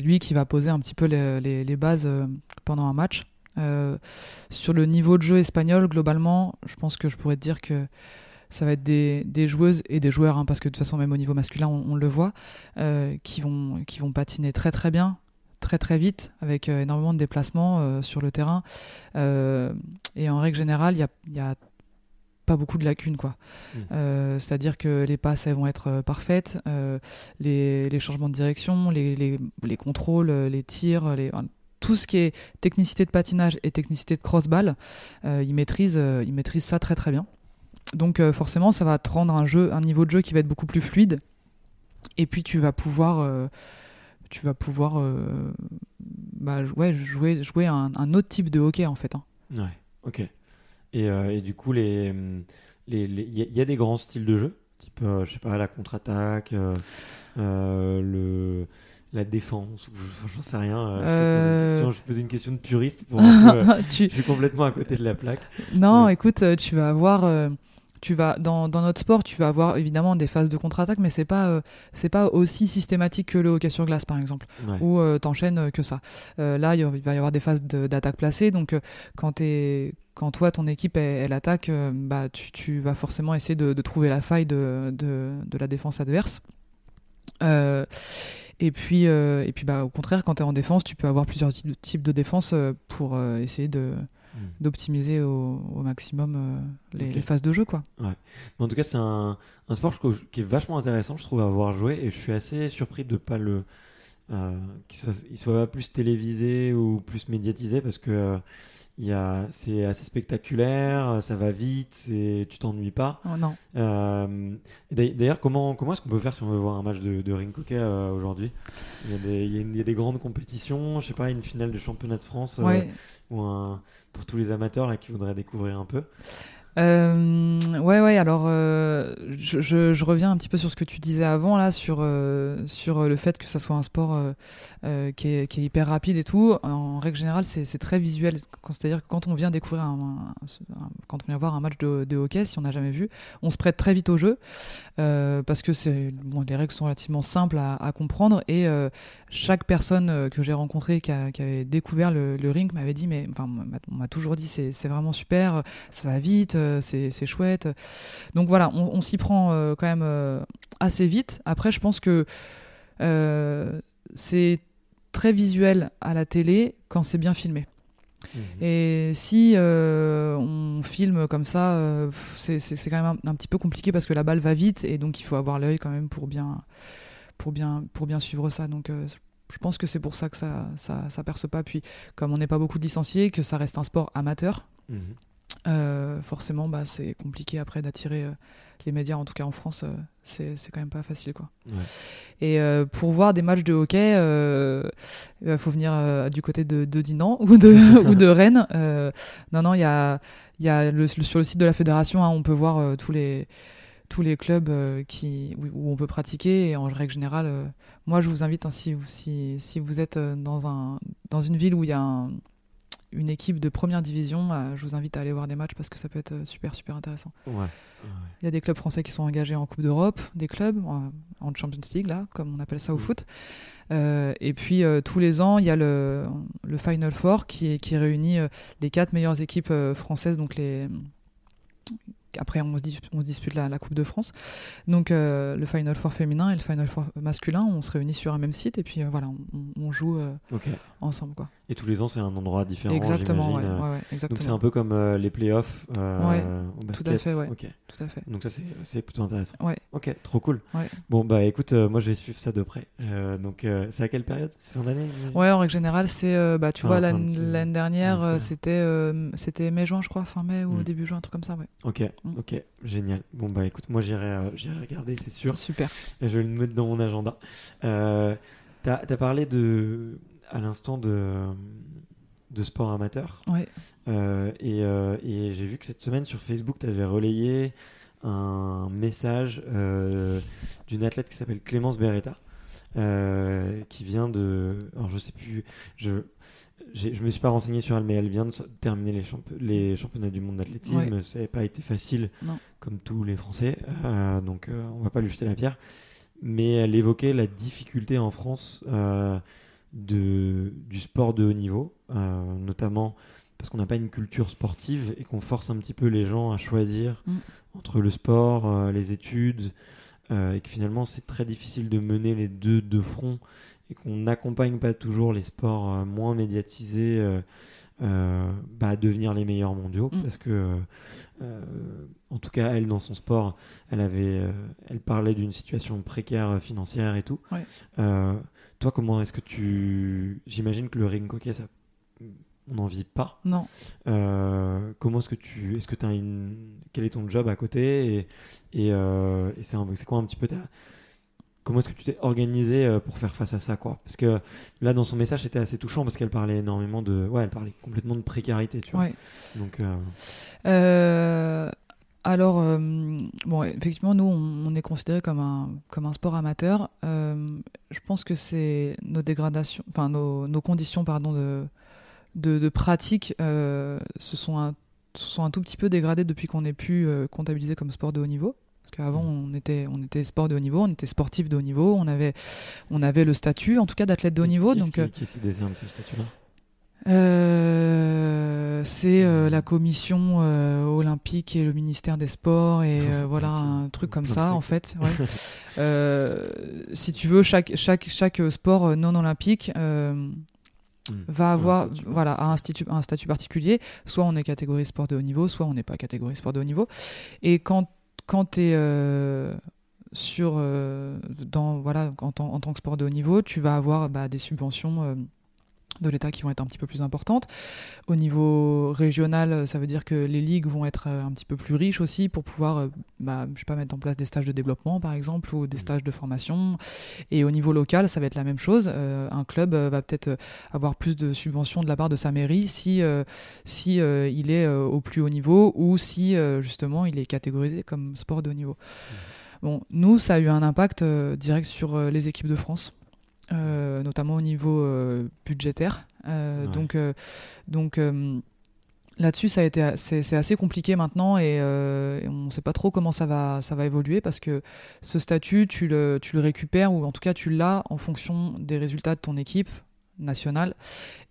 lui qui va poser un petit peu les, bases euh, pendant un match. Euh, sur le niveau de jeu espagnol, globalement, je pense que je pourrais te dire que ça va être des, des joueuses et des joueurs, hein, parce que de toute façon, même au niveau masculin, on, le voit, qui, vont, qui vont patiner très très bien, très très vite, avec énormément de déplacements sur le terrain. et en règle générale, il y a pas beaucoup de lacunes quoi. Mmh. Euh, c'est-à-dire que les passes elles vont être euh, parfaites, euh, les, les, changements de direction, les, les, les contrôles, les tirs, les, tout ce qui est technicité de patinage et technicité de crossball, ils maîtrisent, ils maîtrisent ça très très bien. Donc forcément ça va te rendre un jeu, un niveau de jeu qui va être beaucoup plus fluide. Et puis tu vas pouvoir tu vas pouvoir bah, ouais, jouer, jouer un, un, autre type de hockey en fait. Hein. Ouais, ok. Euh, et, du coup, il les, les, y, a des grands styles de jeu, type, euh, je sais pas, la contre-attaque, euh, le la défense, j'en sais rien. Je, te pose une question, de puriste pour je suis complètement à côté de la plaque. Non, écoute, tu vas avoir tu vas dans, dans, notre sport, tu vas avoir évidemment des phases de contre-attaque, mais c'est pas c'est pas aussi systématique que le hockey sur glace par exemple, où tu enchaînes que ça. là, il va y avoir des phases d'attaque placée, donc quand tu es quand toi, ton équipe, elle, attaque, euh, bah, tu, vas forcément essayer de, trouver la faille de, de, la défense adverse. Euh, et puis, euh, et puis bah, au contraire, quand tu es en défense, tu peux avoir plusieurs types de défense pour essayer de, hmm. d'optimiser au, maximum les, phases de jeu. Quoi. Ouais. En tout cas, c'est un, un, sport qui est vachement intéressant, je trouve, à avoir joué. Et je suis assez surpris de ne pas le. Qu'il soit, soit, plus télévisé ou plus médiatisé parce que c'est assez spectaculaire, ça va vite, tu t'ennuies pas. Oh non. Euh, d'ailleurs, comment, comment est-ce qu'on peut faire si on veut voir un match de, de ring hockey euh, aujourd'hui? Il, il, y a des grandes compétitions, je sais pas, une finale de championnat de France euh, ou un, pour tous les amateurs là, qui voudraient découvrir un peu? Euh, ouais, ouais. Alors, euh, je, je, reviens un petit peu sur ce que tu disais avant là, sur euh, sur le fait que ça soit un sport euh, qui est, qui, est, hyper rapide et tout. En règle générale, c'est très visuel. C'est-à-dire que quand on vient découvrir un, quand on vient voir un match de, de hockey, si on n'a jamais vu, on se prête très vite au jeu parce que les règles sont relativement simples à, comprendre et chaque personne que j'ai rencontrée qui, avait découvert le, le ring m'avait dit mais enfin on m'a toujours dit c'est vraiment super, ça va vite euh, c'est chouette. Donc voilà, on, s'y prend euh, quand même euh, assez vite. Après, je pense que c'est très visuel à la télé quand c'est bien filmé. Mmh. Et si on filme comme ça, c'est quand même un, petit peu compliqué parce que la balle va vite et donc il faut avoir l'œil quand même pour bien, pour, bien, pour bien suivre ça. Donc je pense que c'est pour ça que ça, ça, ça, perce pas. Puis comme on n'est pas beaucoup de licenciés, que ça reste un sport amateur. Mmh. Euh, forcément, bah, c'est compliqué après d'attirer euh, les médias, en tout cas en France, euh, c'est quand même pas facile. Quoi. Ouais. Et euh, pour voir des matchs de hockey, il faut venir euh, du côté de, de Dinan ou de, ou de Rennes. Euh, non, non, il y a, y a le, le- sur le site de la fédération, hein, on peut voir euh, tous les tous les clubs euh, qui, où, on peut pratiquer. Et en règle générale, euh, moi, je vous invite, hein, si, vous- si, si vous êtes euh, dans, un, dans une ville où il y a un- une équipe de première division, euh, je vous invite à aller voir des matchs parce que ça peut être euh, super, super intéressant. Ouais. Il y a des clubs français qui sont engagés en Coupe d'Europe, des clubs en, en Champions League, là, comme on appelle ça au Mm. foot. Euh, et puis euh, tous les ans, il y a le, le Final Four qui, qui réunit euh, les quatre meilleures équipes françaises, donc les. Après, on se, dis- on se dispute la, la Coupe de France. Donc, le Final Four féminin et le Final Four masculin, on se réunit sur un même site et puis voilà, on, on joue ensemble. Quoi. Et tous les ans, c'est un endroit différent. exactement, ouais, euh. ouais, ouais, Donc exactement. c'est un peu comme euh, les playoffs euh, Ouais, au tout à basket. fait, ouais. Ok. Tout à fait. Donc ça c'est plutôt intéressant. Ouais. Ok, trop cool. Ouais. Bon bah écoute, euh, moi je vais suivre ça de près. Donc c'est à quelle période? C'est fin d'année Ouais, en règle générale, c'est bah tu Enfin, vois de l'année dernière, c'était c'était mai juin, je crois, fin mai ou Mm. début juin, un truc comme ça, ouais. Ok, Mm. ok, génial. Bon bah écoute, moi j'irai j'irai regarder, c'est sûr. Super. Et je vais le mettre dans mon agenda. T'as as parlé de à l'instant de de sport amateur. Ouais. Euh, et euh, et j'ai vu que cette semaine sur Facebook, tu avais relayé un message euh, d'une athlète qui s'appelle Clémence Beretta, qui vient de. Alors je sais plus. Je, je me suis pas renseigné sur elle, mais elle vient de terminer les, champ- les championnats du monde d'athlétisme. Ouais. Ça n'a pas été facile, Non. comme tous les Français. Euh, donc euh, on va pas lui jeter la pierre. Mais elle évoquait la difficulté en France euh, de, du sport de haut niveau, euh, notamment parce qu'on n'a pas une culture sportive et qu'on force un petit peu les gens à choisir Mm. entre le sport, euh, les études, euh, et que finalement c'est très difficile de mener les deux de front et qu'on n'accompagne pas toujours les sports moins médiatisés euh, bah, à devenir les meilleurs mondiaux Mm. parce que euh, en tout cas elle dans son sport elle avait euh, elle parlait d'une situation précaire financière et tout Ouais. Toi comment est-ce que tu j'imagine que le ring hockey ça on n'en vit pas Non. euh, comment est-ce que tu est-ce que tu as une quel est ton job à côté et, et, euh, et c'est un- c'est quoi un petit peu ta comment est-ce que tu t'es organisé euh, pour faire face à ça quoi? Parce que là dans son message c'était assez touchant parce qu'elle parlait énormément de ouais elle parlait complètement de précarité tu vois Ouais. donc Euh, alors, euh, bon, effectivement, nous, on, on est considéré comme un, comme un sport amateur. Euh, je pense que c'est nos dégradations, enfin, nos, nos conditions, pardon, de, de, de pratique euh, se, sont un, se sont un tout petit peu dégradées depuis qu'on est pu comptabiliser comme sport de haut niveau. Parce qu'avant, on était, on était sport de haut niveau, on était sportif de haut niveau, on avait, on avait le statut, en tout cas, d'athlète de haut niveau. qui est-ce Donc, qui, décerne ce statut là euh, c'est euh, la commission euh, olympique et le ministère des Sports et voilà un truc comme ça trucs. en fait. ouais. Si tu veux, chaque chaque chaque sport non olympique euh, va avoir statut voilà un statut un statut particulier. Soit on est catégorie sport de haut niveau, soit on n'est pas catégorie sport de haut niveau. Et quand quand tu es sur dans voilà en, tant- en tant que sport de haut niveau, tu vas avoir bah, des subventions de l'État qui vont être un petit peu plus importantes. Au niveau régional, ça veut dire que les ligues vont être euh, un petit peu plus riches aussi pour pouvoir, euh, bah, je sais pas, mettre en place des stages de développement par exemple ou des stages de formation. Et au niveau local, ça va être la même chose. Euh, un club euh, va peut-être euh, avoir plus de subventions de la part de sa mairie si, euh, si euh, il est euh, au plus haut niveau ou si euh, justement il est catégorisé comme sport de haut niveau. Bon, nous, ça a eu un impact euh, direct sur euh, les équipes de France, euh, notamment au niveau euh, budgétaire. Euh, Ouais. Donc, euh, donc euh, là-dessus, ça a été, c'est, c'est assez compliqué maintenant et, euh, et on ne sait pas trop comment ça va, ça va évoluer parce que ce statut, tu le, tu le récupères ou en tout cas tu l'as en fonction des résultats de ton équipe nationale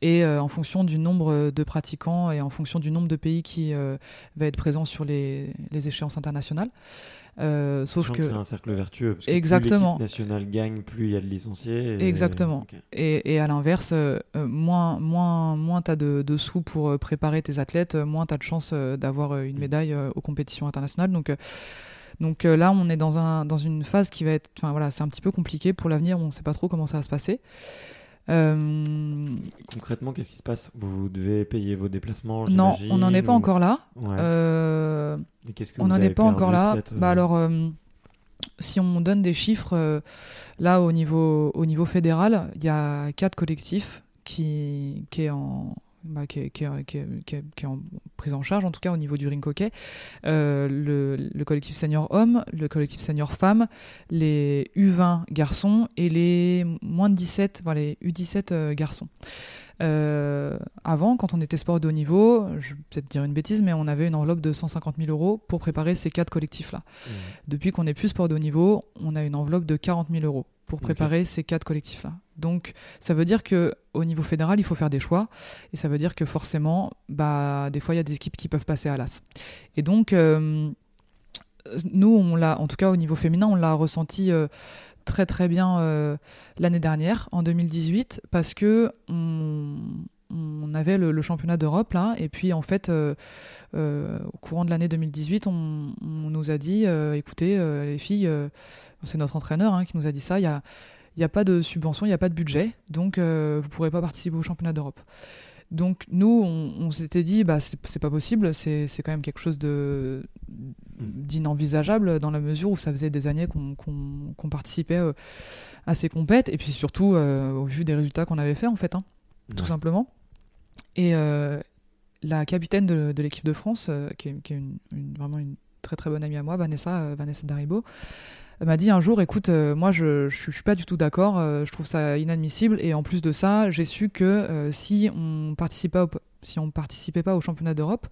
et euh, en fonction du nombre de pratiquants et en fonction du nombre de pays qui euh, va être présent sur les, les échéances internationales. Euh, sauf que c'est un cercle vertueux parce que Exactement. plus l'équipe nationale gagne plus il y a de licenciés et- Exactement. Et, et à l'inverse, euh, euh, moins, moins, moins tu as de, de sous pour préparer tes athlètes, moins tu as de chances euh, d'avoir une Mm. médaille aux compétitions internationales. Donc, donc là, on est dans, un, dans une phase qui va être. Enfin voilà, c'est un petit peu compliqué pour l'avenir, on ne sait pas trop comment ça va se passer. Euh, Concrètement, qu'est-ce qui se passe? Vous devez payer vos déplacements non, on n'en est pas ou- encore là. Ouais. Euh, que on n'en est pas encore là. peut-être, Bah euh, alors, euh, si on donne des chiffres, euh, là au niveau, au niveau fédéral, il y a quatre collectifs qui, qui est en bah, qui, est, qui est- qui est- qui est- qui est en prise en charge, en tout cas au niveau du ring hockey. Euh, le, le collectif senior hommes, le collectif senior femmes, les U20 garçons et les moins de 17, voilà, les U17 euh, garçons. Euh, avant, quand on était sport de haut niveau, je vais peut-être dire une bêtise, mais on avait une enveloppe de 150 000 euros pour préparer ces quatre collectifs-là. mmh. Depuis qu'on n'est plus sport de haut niveau, on a une enveloppe de 40 000 euros pour préparer ces quatre collectifs-là. Donc, ça veut dire que au niveau fédéral, il faut faire des choix, et ça veut dire que forcément, bah, des fois, il y a des équipes qui peuvent passer à l'as. Et donc, euh, nous, on l'a, en tout cas au niveau féminin, on l'a ressenti euh, très très bien euh, l'année dernière, en 2018, parce que on, avait le, championnat d'Europe là, et puis en fait, au courant de l'année 2018, on, nous a dit, écoutez, les filles, c'est notre entraîneur hein, qui nous a dit ça, il y a il n'y a pas de subvention, il n'y a pas de budget, donc euh, vous ne pourrez pas participer au championnat d'Europe. Donc nous, on, on s'était dit, bah, c'est pas possible, c'est quand même quelque chose de d'inenvisageable dans la mesure où ça faisait des années qu'on participait euh, à ces compètes, et puis surtout euh, au vu des résultats qu'on avait fait en fait, hein, tout Ouais. simplement. Et la capitaine de, de l'équipe de France, qui est, qui est une- une- vraiment une très très bonne amie à moi, Vanessa, Vanessa Daribo, m'a dit un jour, écoute, euh, moi je, je, suis pas du tout d'accord, euh, je trouve ça inadmissible, et en plus de ça, j'ai su que euh, si on participait au, si on participait pas au championnat d'Europe,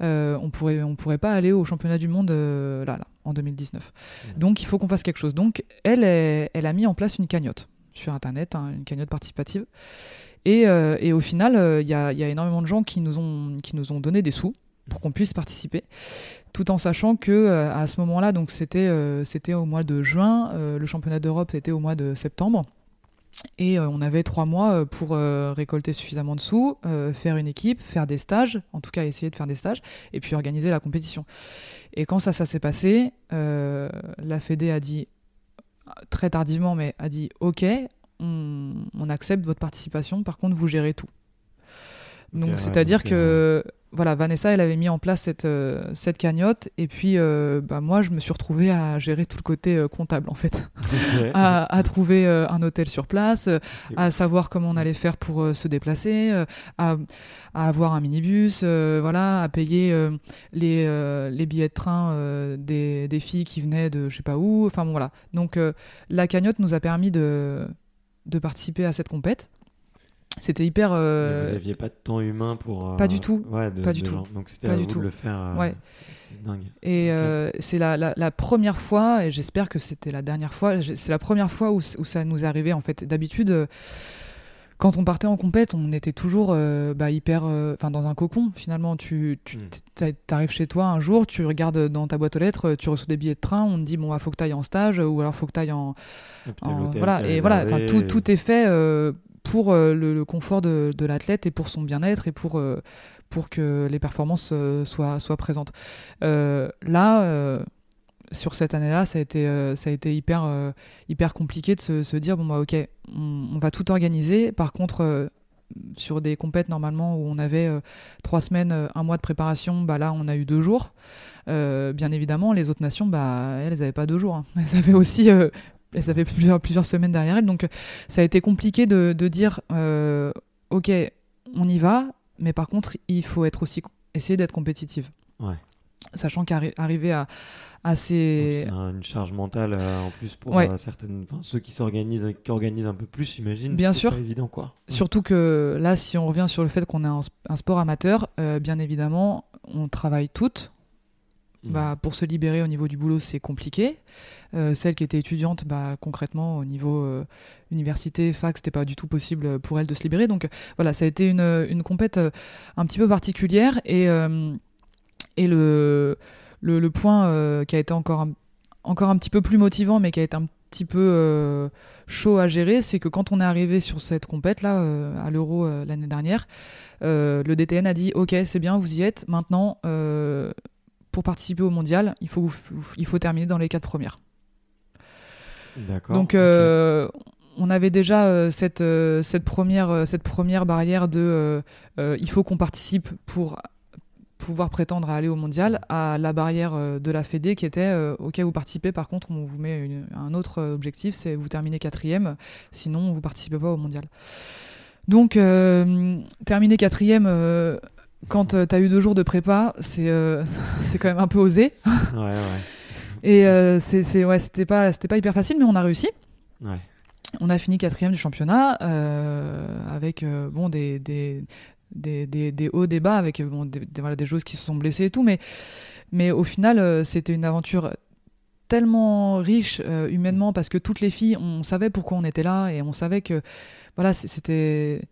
on pourrait on pourrait pas aller au championnat du monde là là en 2019. Mhm. Donc il faut qu'on fasse quelque chose. Donc elle est- elle a mis en place une cagnotte sur internet, hein, une cagnotte participative. Et, et au final, il y, a, y a énormément de gens qui nous ont, qui nous ont donné des sous pour qu'on puisse participer, tout en sachant que euh, à ce moment-là, donc c'était euh, c'était au mois de juin, euh, le championnat d'Europe était au mois de septembre, et on avait trois mois pour récolter suffisamment de sous, faire une équipe, faire des stages, en tout cas essayer de faire des stages, et puis organiser la compétition. Et quand ça, ça s'est passé, la Fédé a dit très tardivement, mais a dit OK, on, on accepte votre participation, par contre vous gérez tout. Donc c'est-à-dire que voilà, Vanessa, elle avait mis en place cette, euh, cette cagnotte, et puis euh, bah, moi, je me suis retrouvée à gérer tout le côté euh, comptable en fait, à, à trouver un hôtel sur place, à savoir comment on allait faire pour se déplacer, à, à avoir un minibus, voilà, à payer les, les billets de train des, des filles qui venaient de je sais pas où. Enfin bon, voilà. Donc la cagnotte nous a permis de, de participer à cette compète. C'était hyper. Euh, Vous n'aviez pas de temps humain pour. euh, pas du tout. Ouais, de- Pas du tout. gens. Donc c'était Pas à du vous tout. de le faire. euh, Ouais. c'est- dingue. Et c'est la, la, la première fois, et j'espère que c'était la dernière fois, c'est la première fois où, où ça nous arrivé en fait. D'habitude, quand on partait en compète, on était toujours bah, hyper. Enfin, dans un cocon finalement. Tu, tu Mm. t'arrives chez toi un jour, tu regardes dans ta boîte aux lettres, tu reçois des billets de train, on te dit bon, bah, faut que tu ailles en stage, ou alors faut que tu ailles en, voilà et voilà tout, tout est fait pour euh, le, confort de, l'athlète et pour son bien-être et pour euh, pour que les performances euh, soient soient présentes là sur cette année-là ça a été ça a été hyper hyper compliqué de se, dire bon bah ok on, va tout organiser par contre sur des compètes normalement où on avait trois semaines, un mois de préparation, bah là on a eu deux jours. Bien évidemment, les autres nations, bah elles n'avaient pas deux jours. hein. Elles avaient aussi, euh, elles avaient plusieurs, plusieurs semaines derrière elles. Donc euh, ça a été compliqué de, de dire, euh, ok, on y va, mais par contre il faut être aussi essayer d'être compétitive. Ouais. Sachant qu'arriver à, à ces C'est un- une charge mentale euh, en plus pour Ouais. certaines, enfin, ceux qui s'organisent, qui organisent un peu plus, j'imagine. Bien sûr. Pas évident quoi. Surtout que là, si on revient sur le fait qu'on est un, sp- un sport amateur, euh, bien évidemment, on travaille toutes. Mm. Bah, pour se libérer au niveau du boulot, c'est compliqué. Euh, celle qui était étudiante, bah, concrètement, au niveau euh, université, fac, c'était pas du tout possible pour elle de se libérer. Donc voilà, ça a été une, compète euh, un petit peu particulière. Et, le, point qui a été encore un, petit peu plus motivant, mais qui a été un petit peu chaud à gérer, c'est que quand on est arrivé sur cette compète là à l'Euro l'année dernière, le DTN a dit OK, c'est bien, vous y êtes. Maintenant, pour participer au mondial, il faut, il faut terminer dans les quatre premières. D'accord. Donc euh, on avait déjà euh, cette, euh, cette, première, cette première barrière de il faut qu'on participe pour pouvoir prétendre à aller au mondial, à la barrière de la Fédé qui était euh, ok vous participez, par contre on vous met une- un autre objectif, c'est vous terminez quatrième, sinon vous participez pas au mondial. Donc euh, terminer quatrième euh, quand tu as eu deux jours de prépa, c'est euh, c'est quand même un peu osé. Ouais, ouais. Et euh, c'est ouais, c'était pas, c'était pas hyper facile, mais on a réussi. Ouais. On a fini quatrième du championnat euh, avec euh, bon des, des, des, des, des hauts, des bas, avec euh, bon, des, voilà, des joueuses qui se sont blessées et tout, mais, mais au final, euh, c'était une aventure tellement riche euh, humainement parce que toutes les filles, on savait pourquoi on était là et on savait que voilà, c'était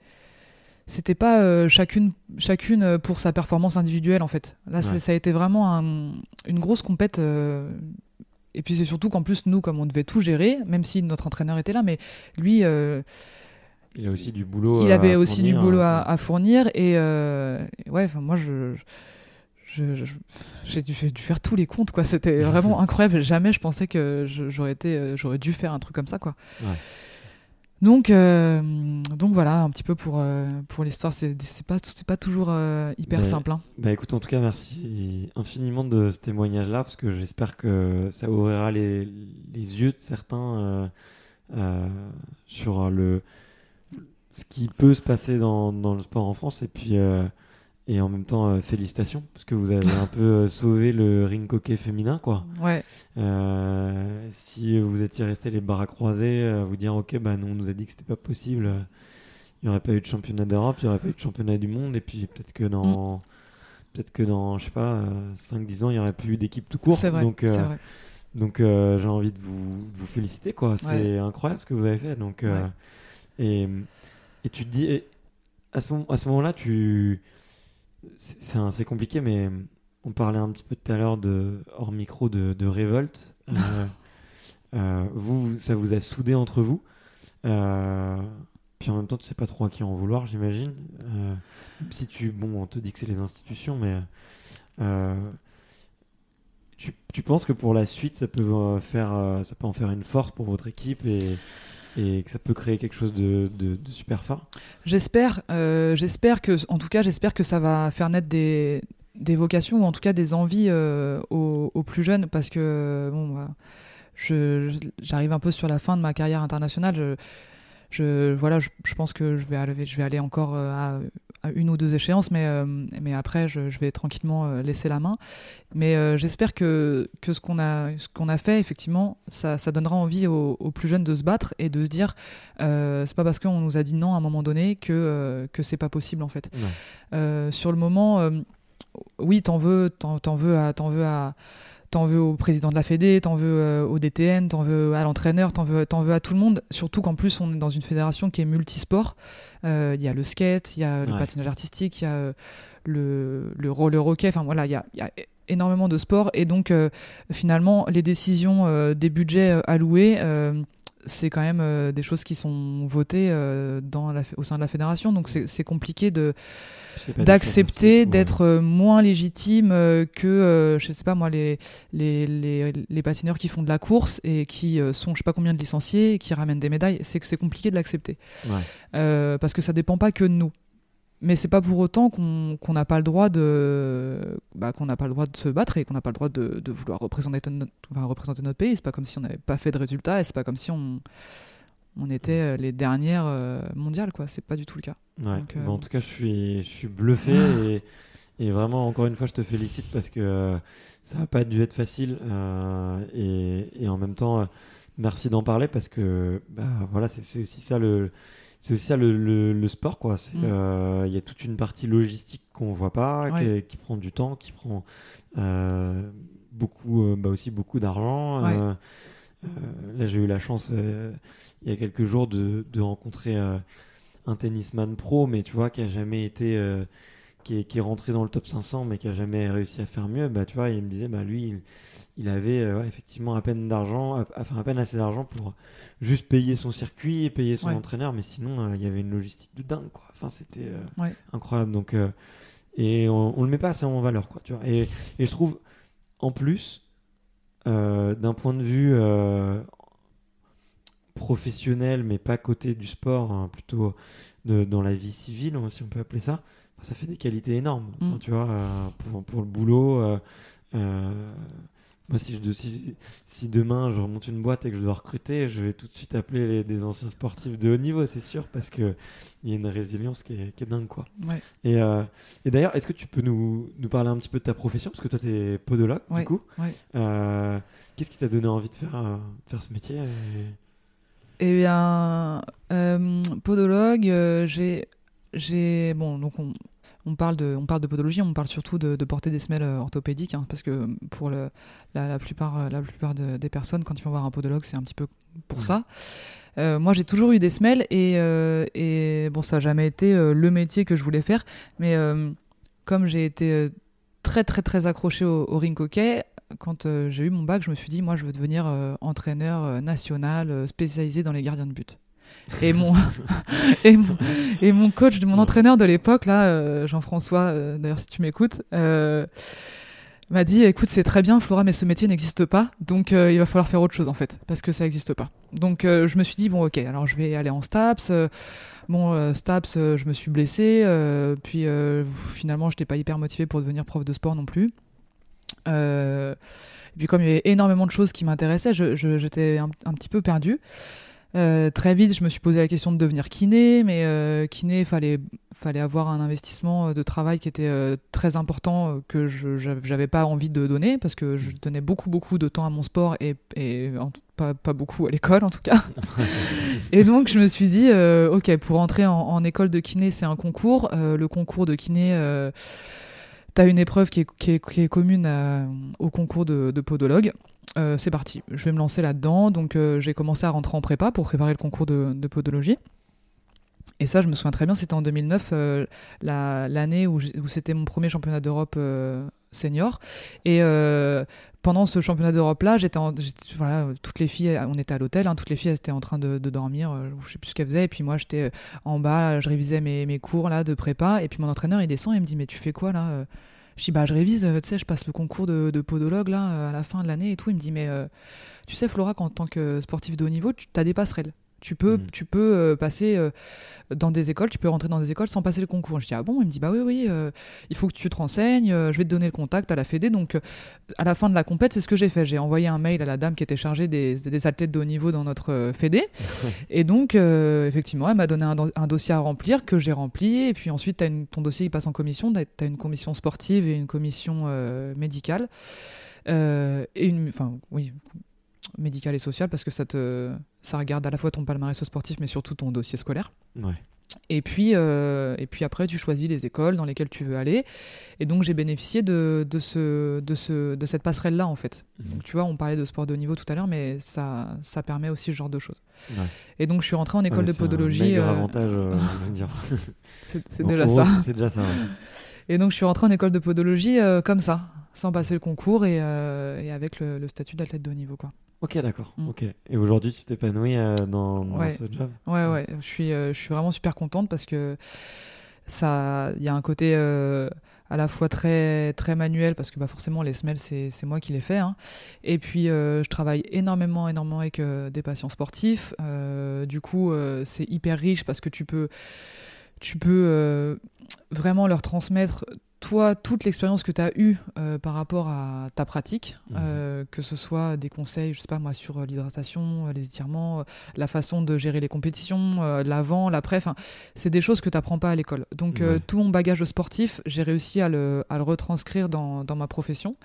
c'était pas euh, chacune chacune pour sa performance individuelle en fait. Là, Ouais. ça a été vraiment un- une grosse compète. euh, et puis c'est surtout qu'en plus nous, comme on devait tout gérer, même si notre entraîneur était là, mais lui, euh, Il a aussi du boulot. il avait à aussi du boulot hein. à, à fournir et, euh, ouais, enfin, moi je j'ai dû, faire tous les comptes quoi. C'était vraiment incroyable. Jamais je pensais que j'aurais été, j'aurais dû faire un truc comme ça quoi. Ouais. Donc euh, donc voilà un petit peu pour euh, pour l'histoire. C'est pas pas toujours euh, hyper Mais- simple. hein. Bah écoute, en tout cas, merci infiniment de ce témoignage-là, parce que j'espère que ça ouvrira les, les yeux de certains sur le ce qui peut se passer dans, dans le sport en France, et puis et en même temps euh, félicitations, parce que vous avez un peu euh, sauvé le ring hockey féminin, quoi. Ouais. Euh, si vous étiez resté les bras croisés, euh, vous dire ok, bah nous on nous a dit que c'était pas possible, il n'y aurait pas eu de championnat d'Europe, il n'y aurait pas eu de championnat du monde, et puis peut-être que Mm. dans peut-être que dans je sais pas 5-10 ans il n'y aurait plus eu d'équipe tout court. C'est vrai. Donc, vrai. donc j'ai envie de vous, de vous féliciter quoi. C'est incroyable ce que vous avez fait. Donc Ouais. et, et tu te dis à ce moment à ce moment-là tu c'est compliqué mais on parlait un petit peu tout à l'heure de hors micro de, de révolte. Euh, euh, vous ça vous a soudé entre vous. Euh, puis en même temps tu sais pas trop à qui en vouloir j'imagine. Si tu bon on te dit que c'est les institutions mais tu, tu penses que pour la suite, ça peut faire, ça peut en faire une force pour votre équipe et, et que ça peut créer quelque chose de, super fin J'espère, euh, j'espère que, en tout cas, j'espère que ça va faire naître des, vocations ou en tout cas des envies euh, aux, plus jeunes parce que bon, bah, j'arrive un peu sur la fin de ma carrière internationale. Je, voilà, je, pense que je vais aller, je vais aller encore euh, à une ou deux échéances, mais euh, mais après, je, je vais tranquillement euh, laisser la main. Mais euh, j'espère que que ce qu'on a qu'on a fait, effectivement, ça, ça donnera envie aux, aux plus jeunes de se battre et de se dire euh, c'est pas parce qu'on nous a dit non à un moment donné que, que c'est pas possible en fait. Sur le moment, oui, t'en veux, t'en, veux à, t'en veux à, t'en veux au président de la Fédé, t'en veux euh, au DTN, t'en veux à l'entraîneur, t'en veux, t'en veux à tout le monde. Surtout qu'en plus on est dans une fédération qui est multisport. Euh, Il y a le skate, il y a le Ouais. patinage artistique, il y a euh, le, le roller hockey. Enfin voilà, il y a, il y a énormément de sports et donc euh, finalement les décisions euh, des budgets euh, alloués. C'est quand même euh, des choses qui sont votées euh, dans la, au sein de la fédération, donc c'est compliqué de, d'accepter d'être euh, moins légitime que je sais pas moi les, les, les, les patineurs qui font de la course et qui sont je sais pas combien de licenciés et qui ramènent des médailles. C'est que c'est compliqué de l'accepter. Ouais. Parce que ça dépend pas que de nous mais c'est pas pour autant qu'on n'a pas le droit de bah, qu'on n'a pas le droit de se battre et qu'on n'a pas le droit de, de vouloir représenter notre, enfin, représenter notre pays c'est pas comme si on n'avait pas fait de résultats et c'est pas comme si on on était euh, les dernières euh, mondiales quoi c'est pas du tout le cas Ouais. Donc, euh, Bon, en tout cas, je suis, je suis bluffé et, et vraiment, encore une fois, je te félicite parce que ça n'a pas dû être facile euh, et, et en même temps, merci d'en parler parce que bah, voilà, c'est aussi ça le. C'est aussi ça le, le- le sport, quoi. C'est, Mm. euh, Il y a toute une partie logistique qu'on voit pas, Ouais. qui, qui prend du temps, qui prend euh, beaucoup, euh, bah aussi beaucoup d'argent. Ouais. Là, j'ai eu la chance il y a quelques jours de, de rencontrer un tennisman pro, mais tu vois, qui a jamais été, qui, est, qui est rentré dans le top 500, mais qui a jamais réussi à faire mieux. Bah, tu vois, il me disait, bah, lui, il, il avait euh, ouais, effectivement à peine d'argent, enfin à peine assez d'argent pour juste payer son circuit et payer son Ouais. entraîneur, mais sinon, euh, il y avait une logistique de dingue, quoi. Enfin, c'était euh, Ouais. incroyable. Donc, et on, on le met pas assez en valeur, quoi. Tu vois. Et, et je trouve, en plus, d'un point de vue professionnel, mais pas côté du sport, hein, plutôt de- dans la vie civile, hein, si on peut appeler ça, ça fait des qualités énormes. Mm. Enfin, tu vois, euh, pour, pour le boulot. euh, euh, moi, si, je, si, si demain je remonte une boîte et que je dois recruter, je vais tout de suite appeler les- des anciens sportifs de haut niveau, c'est sûr, parce qu'il y a une résilience qui est, qui est dingue. Quoi. Ouais. Et, et d'ailleurs, est-ce que tu peux nous, nous parler un petit peu de ta profession? Parce que toi, tu es podologue, du coup. ouais. Qu'est-ce qui t'a donné envie de faire, de faire ce métier? Et- Eh bien, podologue, j'ai, j'ai, bon, donc on, on parle de, on parle de podologie, on parle surtout de, de porter des semelles euh, orthopédiques, hein, parce que pour le, la, la plupart, euh, la plupart de- des personnes, quand ils vont voir un podologue, c'est un petit peu pour ça. Euh, moi, j'ai toujours eu des semelles et, euh, et bon, ça n'a jamais été euh, le métier que je voulais faire, mais comme j'ai été très très très accroché au, au ring hockey, quand j'ai eu mon bac, je me suis dit, moi, je veux devenir entraîneur national spécialisé dans les gardiens de but. Et mon, et mon, et mon coach, mon entraîneur de l'époque, là, euh, Jean-François, euh, d'ailleurs, si tu m'écoutes, euh, m'a dit écoute, c'est très bien, Flora, mais ce métier n'existe pas, donc il va falloir faire autre chose, en fait, parce que ça n'existe pas. Donc je me suis dit bon, ok, alors je vais aller en STAPS. Bon, STAPS, je me suis blessé, euh, puis finalement, je n'étais pas hyper motivé pour devenir prof de sport non plus. Et puis comme il y avait énormément de choses qui m'intéressaient, j'étais un, un petit peu perdu. Euh, très vite, je me suis posé la question de devenir kiné, mais euh, kiné, il fallait, fallait avoir un investissement de travail qui était euh, très important, euh, que je j'avais pas envie de donner, parce que je donnais beaucoup, beaucoup de temps à mon sport et, et en pas, pas beaucoup à l'école en tout cas. et donc, je me suis dit, euh, ok, pour entrer en, en école de kiné, c'est un concours. Euh, le concours de kiné, euh, t'as une épreuve qui est, commune à- au concours de, podologue. Euh, c'est parti, je vais me lancer là-dedans. Donc euh, j'ai commencé à rentrer en prépa pour préparer le concours de, podologie. Et ça, je me souviens très bien, c'était en 2009, euh, la- l'année où, c'était mon premier championnat d'Europe euh, senior. Et euh, pendant ce championnat d'Europe-là, j'étais, en- j'étais- voilà, toutes les filles, on était à l'hôtel, hein, toutes les filles étaient en train de, dormir, euh, je sais plus ce qu'elles faisaient. Et puis moi, j'étais en bas, je révisais mes, cours là de prépa. Et puis mon entraîneur, il descend et il me dit, mais tu fais quoi là euh? Je dis bah je révise, euh, tu sais, je passe le concours de, podologue là euh, à la fin de l'année et tout. Il me dit mais euh, tu sais Flora, qu'en tant que sportif de haut niveau, tu as des passerelles. Tu peux, Mhm. tu peux euh, passer euh, dans des écoles, tu peux rentrer dans des écoles sans passer le concours. Je dis ah bon? Il me dit bah oui oui, euh, il faut que tu te renseignes. je vais te donner le contact à la Fédé. Donc à la fin de la compète, c'est ce que j'ai fait. J'ai envoyé un mail à la dame qui était chargée des, des athlètes de haut niveau dans notre Fédé. Et donc, effectivement, elle m'a donné un, do- un dossier à remplir que j'ai rempli. Et puis ensuite, as une- ton dossier il passe en commission. Tu as une commission sportive et une commission médicale. Et une, enfin, oui, médicale et sociale parce que ça, te, ça regarde à la fois ton palmarès sportif mais surtout ton dossier scolaire. Ouais. Et puis, euh, et puis après, tu choisis les écoles dans lesquelles tu veux aller. Et donc, j'ai bénéficié de, de, ce, de, ce, de cette passerelle-là, en fait. Donc, tu vois, on parlait de sport de haut niveau tout à l'heure, mais ça, ça permet aussi ce genre de choses. Ouais. Et donc, je suis rentrée en école Ouais, de c'est un podologie. euh, avantage, euh, je veux dire. c'est c'est déjà ça. C'est déjà ça. ouais. Et donc, je suis rentrée en école de podologie euh, comme ça, sans passer le concours et, euh, et avec le, le statut d'athlète de haut niveau, quoi. Ok, d'accord. Mm. Ok. Et aujourd'hui, tu t'épanouis euh, dans, dans Ouais. ce job? Ouais, ouais, je suis, euh, je suis vraiment super contente parce que ça, il y a un côté euh, à la fois très, très manuel parce que bah, forcément les semelles c'est, c'est moi qui les fais. hein. Et puis je travaille énormément, énormément avec des patients sportifs. Du coup, c'est hyper riche parce que tu peux, tu peux euh, vraiment leur transmettre toi toute l'expérience que tu as eue euh, par rapport à ta pratique, Mhm. euh, que ce soit des conseils, je sais pas moi, sur euh, l'hydratation, les étirements, la façon de gérer les compétitions, l'avant, l'après, c'est des choses que tu n'apprends pas à l'école. Donc Ouais. tout mon bagage sportif, j'ai réussi à le, à le retranscrire dans, dans ma profession.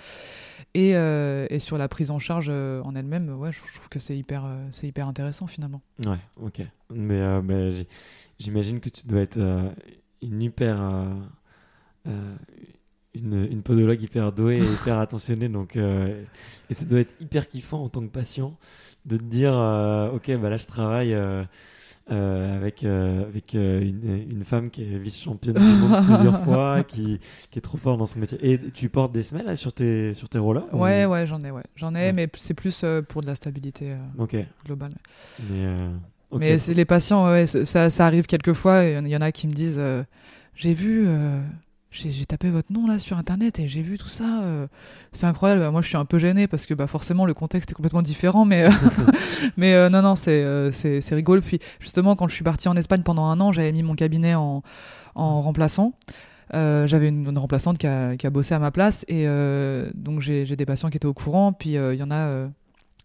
Et, et sur la prise en charge en elle-même, ouais, je, je trouve que c'est hyper, c'est hyper intéressant finalement. Ouais, ok. Mais, j'imagine que tu dois être euh, une hyper. euh, euh, une, une podologue hyper douée et hyper attentionnée. Donc, euh, et ça doit être hyper kiffant en tant que patient de te dire euh, Ok, bah là je travaille. euh, avec, avec une, une femme qui est vice-championne du monde plusieurs fois, qui, qui est trop forte dans son métier. Et tu portes des semelles là, sur tes, sur tes rollers ou- Ouais, ouais, j'en ai, ouais. J'en ai, Ouais. mais c'est plus pour de la stabilité euh, Ok. globale. Mais, Mais c'est les patients, ouais, ça, ça arrive quelquefois. Il y en a qui me disent euh, J'ai vu, euh, j'ai tapé votre nom là sur internet et j'ai vu tout ça. euh, c'est incroyable. Moi, je suis un peu gênée parce que bah, forcément, le contexte est complètement différent. Mais, mais non, non, c'est rigolo. Puis justement, quand je suis partie en Espagne pendant un an, j'avais mis mon cabinet en, en remplaçant. Euh, j'avais une, une remplaçante qui a, qui a bossé à ma place et euh, donc j'ai des patients qui étaient au courant. Puis euh, il y en a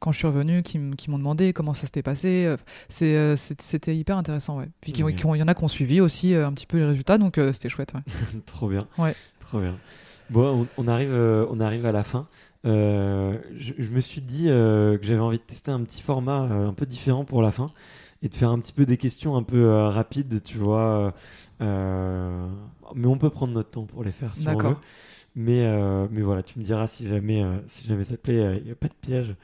quand je suis revenue qui, m'ont demandé comment ça s'était passé. Euh, c'est, euh, c'était hyper intéressant, ouais. Puis ont- il y en a qui ont suivi aussi euh, un petit peu les résultats, donc c'était chouette. ouais. Trop bien. Ouais. Trop bien. Bon, on, on arrive, on arrive à la fin. Euh, je, je me suis dit euh, que j'avais envie de tester un petit format euh, un peu différent pour la fin et de faire un petit peu des questions un peu rapides, tu vois. mais on peut prendre notre temps pour les faire si on veut. Mais, mais voilà, tu me diras si jamais, si jamais ça te plaît, il n'y a pas de piège,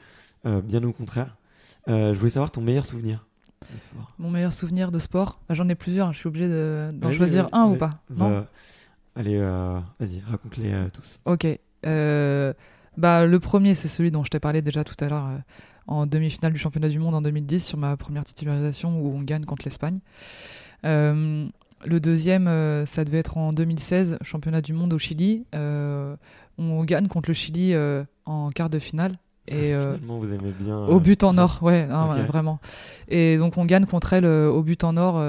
bien au contraire. Euh, je voulais savoir ton meilleur souvenir. de. Mon meilleur souvenir de sport, Bah, j'en ai plusieurs, je suis obligée de- d'en Vas-y, choisir un ou pas Non? Bah, Allez, euh, vas-y, raconte-les euh, tous. Ok. Euh, bah, le premier, c'est celui dont je t'ai parlé déjà tout à l'heure euh, en demi-finale du championnat du monde en 2010 sur ma première titularisation où on gagne contre l'Espagne. Euh, le deuxième, euh, ça devait être en 2016, championnat du monde au Chili. Euh, on gagne contre le Chili euh, en quart de finale. Et, euh, Finalement, vous aimez bien. Au euh, but en or, ouais, hein, ouais, vraiment. Et donc on gagne contre elle euh, au but en or.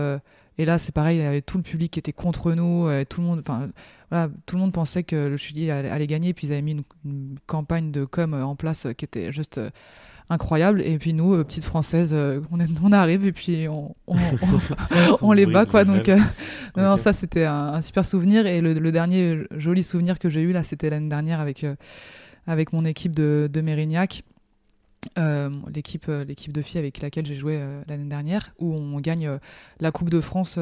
et là, c'est pareil, il y avait tout le public qui était contre nous. tout le monde, enfin, voilà, tout le monde pensait que le Chili allait, allait gagner. Puis ils avaient mis une, une campagne de com en place qui était juste euh, incroyable. Et puis nous, euh, petites françaises, euh, on, est- on arrive et puis on, on, on- on les bat, quoi. Donc, non, ça, c'était un, un super souvenir. Et le, le dernier joli souvenir que j'ai eu, là, c'était l'année dernière avec, avec mon équipe de, de Mérignac. Euh, l'équipe euh, l'équipe de filles avec laquelle j'ai joué euh, l'année dernière où on gagne euh, la Coupe de France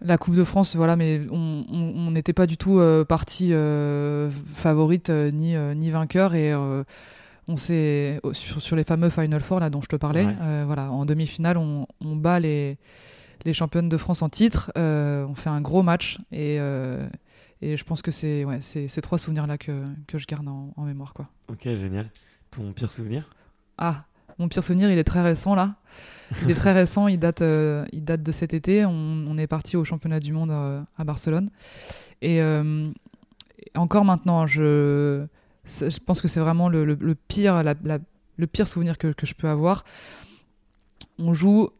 la Coupe de France voilà mais on n'était pas du tout partie favorite ni ni vainqueur et on s'est oh, sur, sur les fameux Final Four là dont je te parlais Ouais. voilà en demi-finale on, on bat les les championnes de France en titre on fait un gros match et et je pense que c'est ouais, ces trois souvenirs là que, que je garde en, en mémoire quoi Ok, génial. Ton pire souvenir? Ah, mon pire souvenir, il est très récent là. Il est très récent, il date, euh, il date de cet été. On, on est parti au championnat du monde euh, à Barcelone. Et, euh, encore maintenant, je, je pense que c'est vraiment le, le- le pire, la- la- le pire souvenir que, que je peux avoir. On joue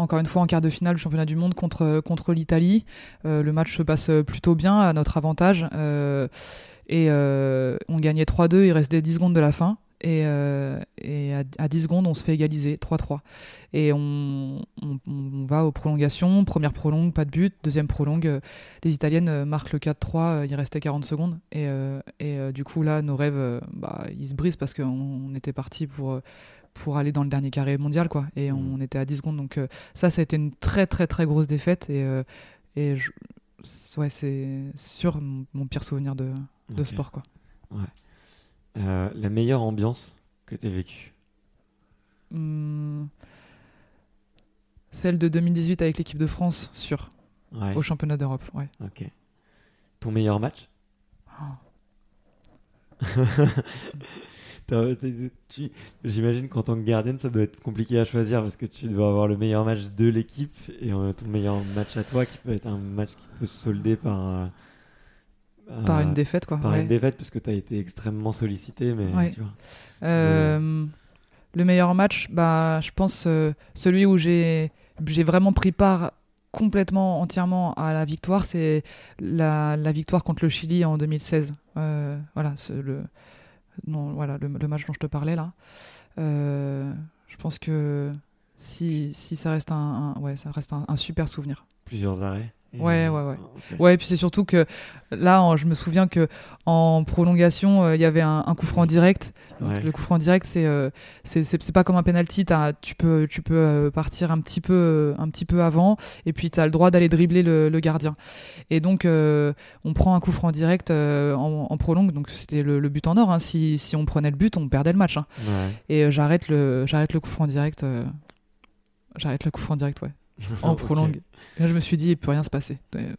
encore une fois en quart de finale du championnat du monde contre, contre l'Italie. Euh, le match se passe plutôt bien à notre avantage. Euh, et euh, on gagnait 3-2, il restait 10 secondes de la fin. Et, euh, à, à 10 secondes, on se fait égaliser 3-3. Et on, va aux prolongations. Première prolongue, pas de but. Deuxième prolongue, euh, les Italiennes euh, marquent le 4-3, euh, il restait 40 secondes. Et, euh, euh, du coup, là, nos rêves, euh, bah, ils se brisent parce qu'on on était parti pour, euh, pour aller dans le dernier carré mondial. quoi. Et on, Mhm. était à 10 secondes. Donc euh, ça, ça a été une très, très, très grosse défaite. Et, euh, et je- ouais, c'est sûr mon, mon pire souvenir de, sport. quoi. Euh, La meilleure ambiance que tu as vécue? Hmm. Celle de 2018 avec l'équipe de France, sur Ouais. au championnat d'Europe. Ouais. Ok. Ton meilleur match? Oh. J'imagine qu'en tant que gardienne, ça doit être compliqué à choisir parce que tu dois avoir le meilleur match de l'équipe et euh, ton meilleur match à toi qui peut être un match qui peut se solder par, euh, Par euh, une défaite, quoi. par ouais. une défaite parce que tu as été extrêmement sollicité. Mais Ouais. tu vois. Le meilleur match, bah, je pense celui où j'ai vraiment pris part complètement, entièrement à la victoire, c'est la, la victoire contre le Chili en 2016. Euh, voilà, le, non, voilà le, match dont je te parlais là. Euh, je pense que si, si ça reste un- ouais, ça reste un, un super souvenir. Plusieurs arrêts. Ouais, euh, ouais, ouais. ok. Ouais, et puis c'est surtout que là, en- je me souviens que en prolongation, euh, il y avait un, un coup franc direct. Ouais. Le coup franc direct, c'est euh, c'est pas comme un penalty. Tu peux tu peux euh, partir un petit peu un petit peu avant, et puis tu as le droit d'aller dribbler le, le gardien. Et donc euh, on prend un coup franc direct en, en prolongue. Donc c'était le, le but en or. hein. Si si on prenait le but, on perdait le match. hein. Ouais. Et j'arrête le j'arrête le coup franc direct. J'arrête le coup franc direct, ouais, en prolongue. Là, je me suis dit, il peut rien se passer. Ouais,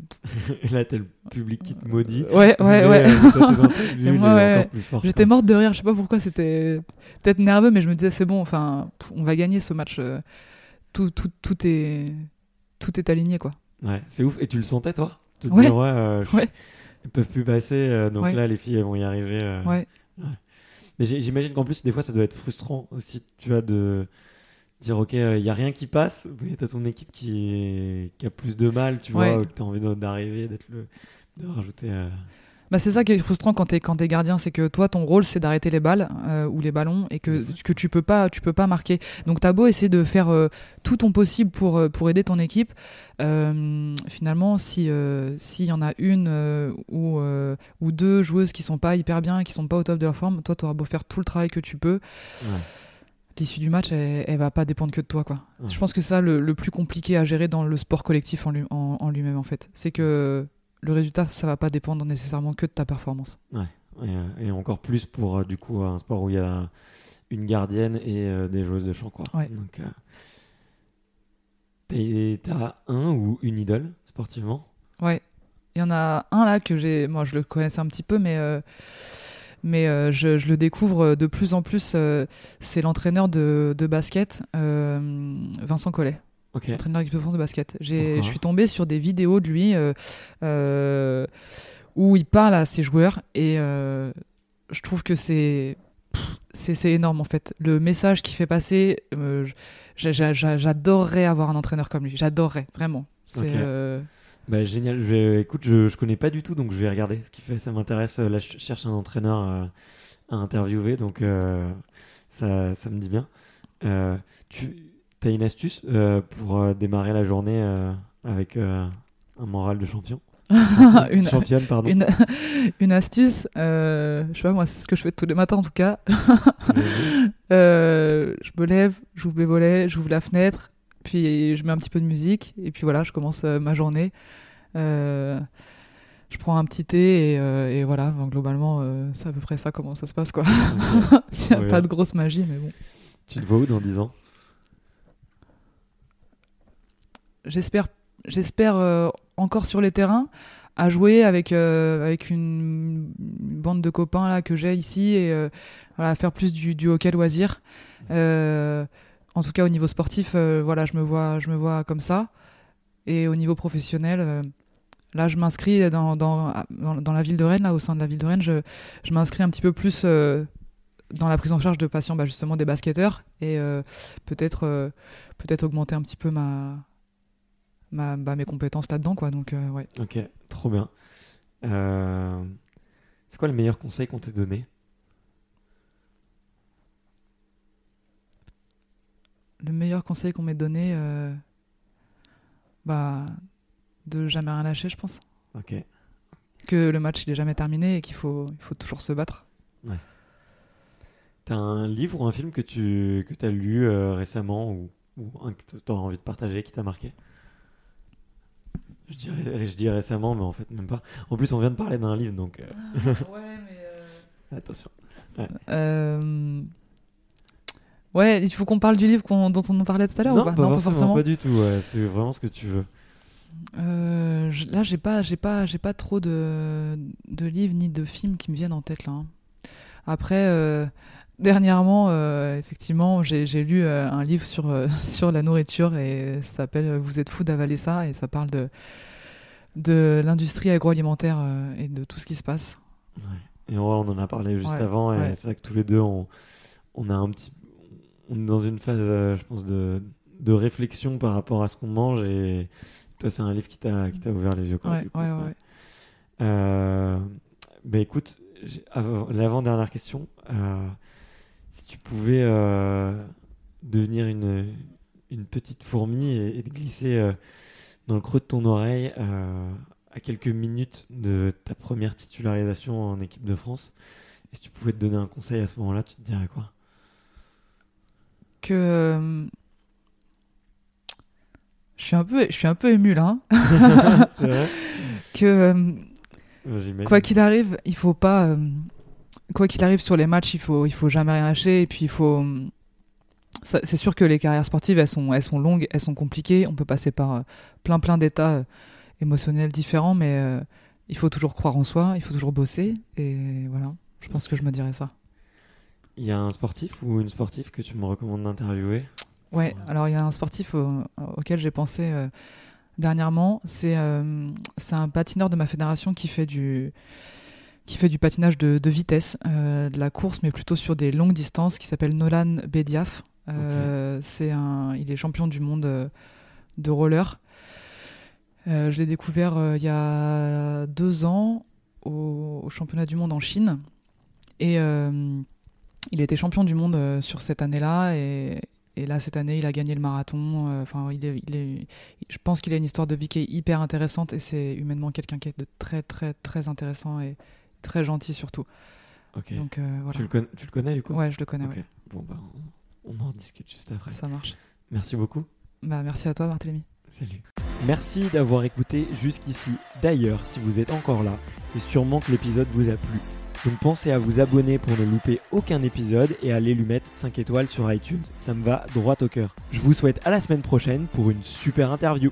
là, t'as le public qui te maudit. ouais, ouais. Ouais. euh, ouais, ouais. J'étais quoi. morte de rire, je sais pas pourquoi, c'était peut-être nerveux, mais je me disais c'est bon, enfin, on va gagner ce match. euh, Tout, tout, tout est, tout est aligné quoi. Ouais, c'est ouf. Et tu le sentais, toi? Te Ouais. ouais, euh, je- Ouais. ils peuvent plus passer, euh, donc Ouais. là les filles elles vont y arriver. euh. Ouais. Mais j'imagine qu'en plus des fois ça doit être frustrant aussi, tu vois, de dire ok, il y a rien qui passe, mais t'as ton équipe qui, qui a plus de mal, tu Ouais. vois, ou que t'as envie de- d'arriver, d'être le, de rajouter. euh, Bah, c'est ça qui est frustrant quand t'es quand t'es gardien, c'est que toi ton rôle c'est d'arrêter les balles euh, ou les ballons et que, que tu peux pas tu peux pas marquer. Donc t'as beau essayer de faire euh, tout ton possible pour euh, pour aider ton équipe, euh, finalement si euh, s'il y en a une euh, ou euh, ou deux joueuses qui sont pas hyper bien, qui sont pas au top de leur forme, toi t'auras beau faire tout le travail que tu peux, Ouais. L'issue du match elle, elle va pas dépendre que de toi quoi. Ouais. Je pense que c'est ça le, le plus compliqué à gérer dans le sport collectif en, lui- en, en lui-même en fait, c'est que le résultat ça va pas dépendre nécessairement que de ta performance. Et, euh, et encore plus pour euh, du coup un sport où il y a une gardienne et euh, des joueuses de champ quoi. Ouais. Donc euh, t'es- t'as un ou une idole sportivement? Ouais, il y en a un là que j'ai, moi je le connaissais un petit peu, mais mais euh, je, je le découvre de plus en plus. euh, c'est l'entraîneur de, de basket, euh, Vincent Collet, Ok. entraîneur d'équipe de France de basket. Je suis tombée sur des vidéos de lui euh, euh, où il parle à ses joueurs et euh, je trouve que c'est c'est énorme en fait. Le message qu'il fait passer, euh, j'a- j'a- j'a- j'adorerais avoir un entraîneur comme lui. J'adorerais vraiment. C'est. Bah, génial. Je vais, écoute, je, je connais pas du tout, donc je vais regarder ce qu'il fait. Ça m'intéresse. Là, je cherche un entraîneur euh, à interviewer, donc euh, ça, ça me dit bien. Euh, tu as une astuce euh, pour démarrer la journée avec un moral de champion? Une, Championne, pardon. une, une astuce, je sais pas moi, c'est ce que je fais tous les matins en tout cas. Je me lève, j'ouvre mes volets, j'ouvre la fenêtre, puis je mets un petit peu de musique, et puis voilà, je commence euh, ma journée. Euh, je prends un petit thé, et, euh, et voilà, globalement, c'est à peu près ça comment ça se passe quoi. Il n'y a Ouais. pas de grosse magie, mais bon. Tu te vois où dans 10 ans? J'espère, j'espère euh, encore sur les terrains à jouer avec euh, avec une, une bande de copains là que j'ai ici et euh, voilà faire plus du, du hockey loisir. Euh, en tout cas au niveau sportif, euh, voilà je me vois je me vois comme ça. Et au niveau professionnel, euh, là je m'inscris dans, dans, dans, la ville de Rennes là au sein de la ville de Rennes, je, je m'inscris un petit peu plus euh, dans la prise en charge de patients bah, justement des basketteurs et peut-être peut-être augmenter un petit peu ma ma, bah, mes compétences là-dedans, quoi. Donc, ouais. Ok, trop bien. C'est quoi le meilleur conseil qu'on t'ait donné? Le meilleur conseil qu'on m'ait donné, euh, bah, de jamais rien lâcher, je pense. Ok. Que le match, il est jamais terminé et qu'il faut, il faut toujours se battre. T'as un livre ou un film que tu que as lu euh, récemment ou, ou un que t'auras envie de partager qui t'a marqué? Je dirais, je dis récemment, mais en fait, même pas. En plus, on vient de parler d'un livre, donc euh, ouais, mais. attention. Euh, Ouais, il faut qu'on parle du livre dont on en parlait tout à l'heure non, ou pas? pas, Non, forcément, pas du tout. ouais, C'est vraiment ce que tu veux. Euh, je- là, j'ai pas, j'ai pas, j'ai pas trop de, de livres ni de films qui me viennent en tête là. hein. Après, euh, dernièrement, euh, effectivement, j'ai j'ai lu euh, un livre sur sur la nourriture et ça s'appelle Vous êtes fou d'avaler ça et ça parle de de l'industrie agroalimentaire et de tout ce qui se passe. Et ouais, on en a parlé juste Ouais, avant, et ouais. c'est vrai que tous les deux, on, on a un petit, on est dans une phase, euh, je pense, de, de réflexion par rapport à ce qu'on mange. Et toi, c'est un livre qui t'a ouvert les yeux. Quoi, Ouais, coup, ouais, ouais. Euh, bah écoute, l'avant-dernière question, euh, si tu pouvais euh, devenir une, une petite fourmi et, et te glisser dans le creux de ton oreille à quelques minutes de ta première titularisation en équipe de France, et si tu pouvais te donner un conseil à ce moment-là, tu te dirais quoi? Que euh, je suis un peu, je suis un peu ému là. hein. Vrai que euh. Quoi qu'il arrive, il faut pas. euh, quoi qu'il arrive sur les matchs, il faut, il faut jamais rien lâcher. Et puis il faut. C'est sûr que les carrières sportives, elles sont, elles sont longues, elles sont compliquées. On peut passer par plein, plein d'états émotionnels différents, mais il faut toujours croire en soi, il faut toujours bosser. Et voilà, je pense que je me dirais ça. Il y a un sportif ou une sportive que tu me recommandes d'interviewer? Ouais, alors il y a un sportif au- auquel j'ai pensé euh, dernièrement. C'est c'est un patineur de ma fédération qui fait du, qui fait du patinage de, de vitesse, de la course, mais plutôt sur des longues distances, qui s'appelle Nolan Bediaf. c'est un, il est champion du monde de roller. je l'ai découvert il y a deux ans au, championnat du monde en Chine. Et il était champion du monde sur cette année-là. Et, et là, cette année, il a gagné le marathon. Euh, enfin, il est, il est, je pense qu'il a une histoire de vie qui est hyper intéressante et c'est humainement quelqu'un qui est de très, très, très intéressant et très gentil surtout. Ok. Donc, euh, voilà. tu, le connais, tu le connais du coup? Ouais, je le connais. Bon, bah, on, on, en discute juste après. Ça marche. Merci beaucoup. Bah, merci à toi, Barthélémy. Salut. Merci d'avoir écouté jusqu'ici. D'ailleurs, si vous êtes encore là, c'est sûrement que l'épisode vous a plu. Donc pensez à vous abonner pour ne louper aucun épisode et à aller lui mettre 5 étoiles sur iTunes. Ça me va droit au cœur. Je vous souhaite à la semaine prochaine pour une super interview.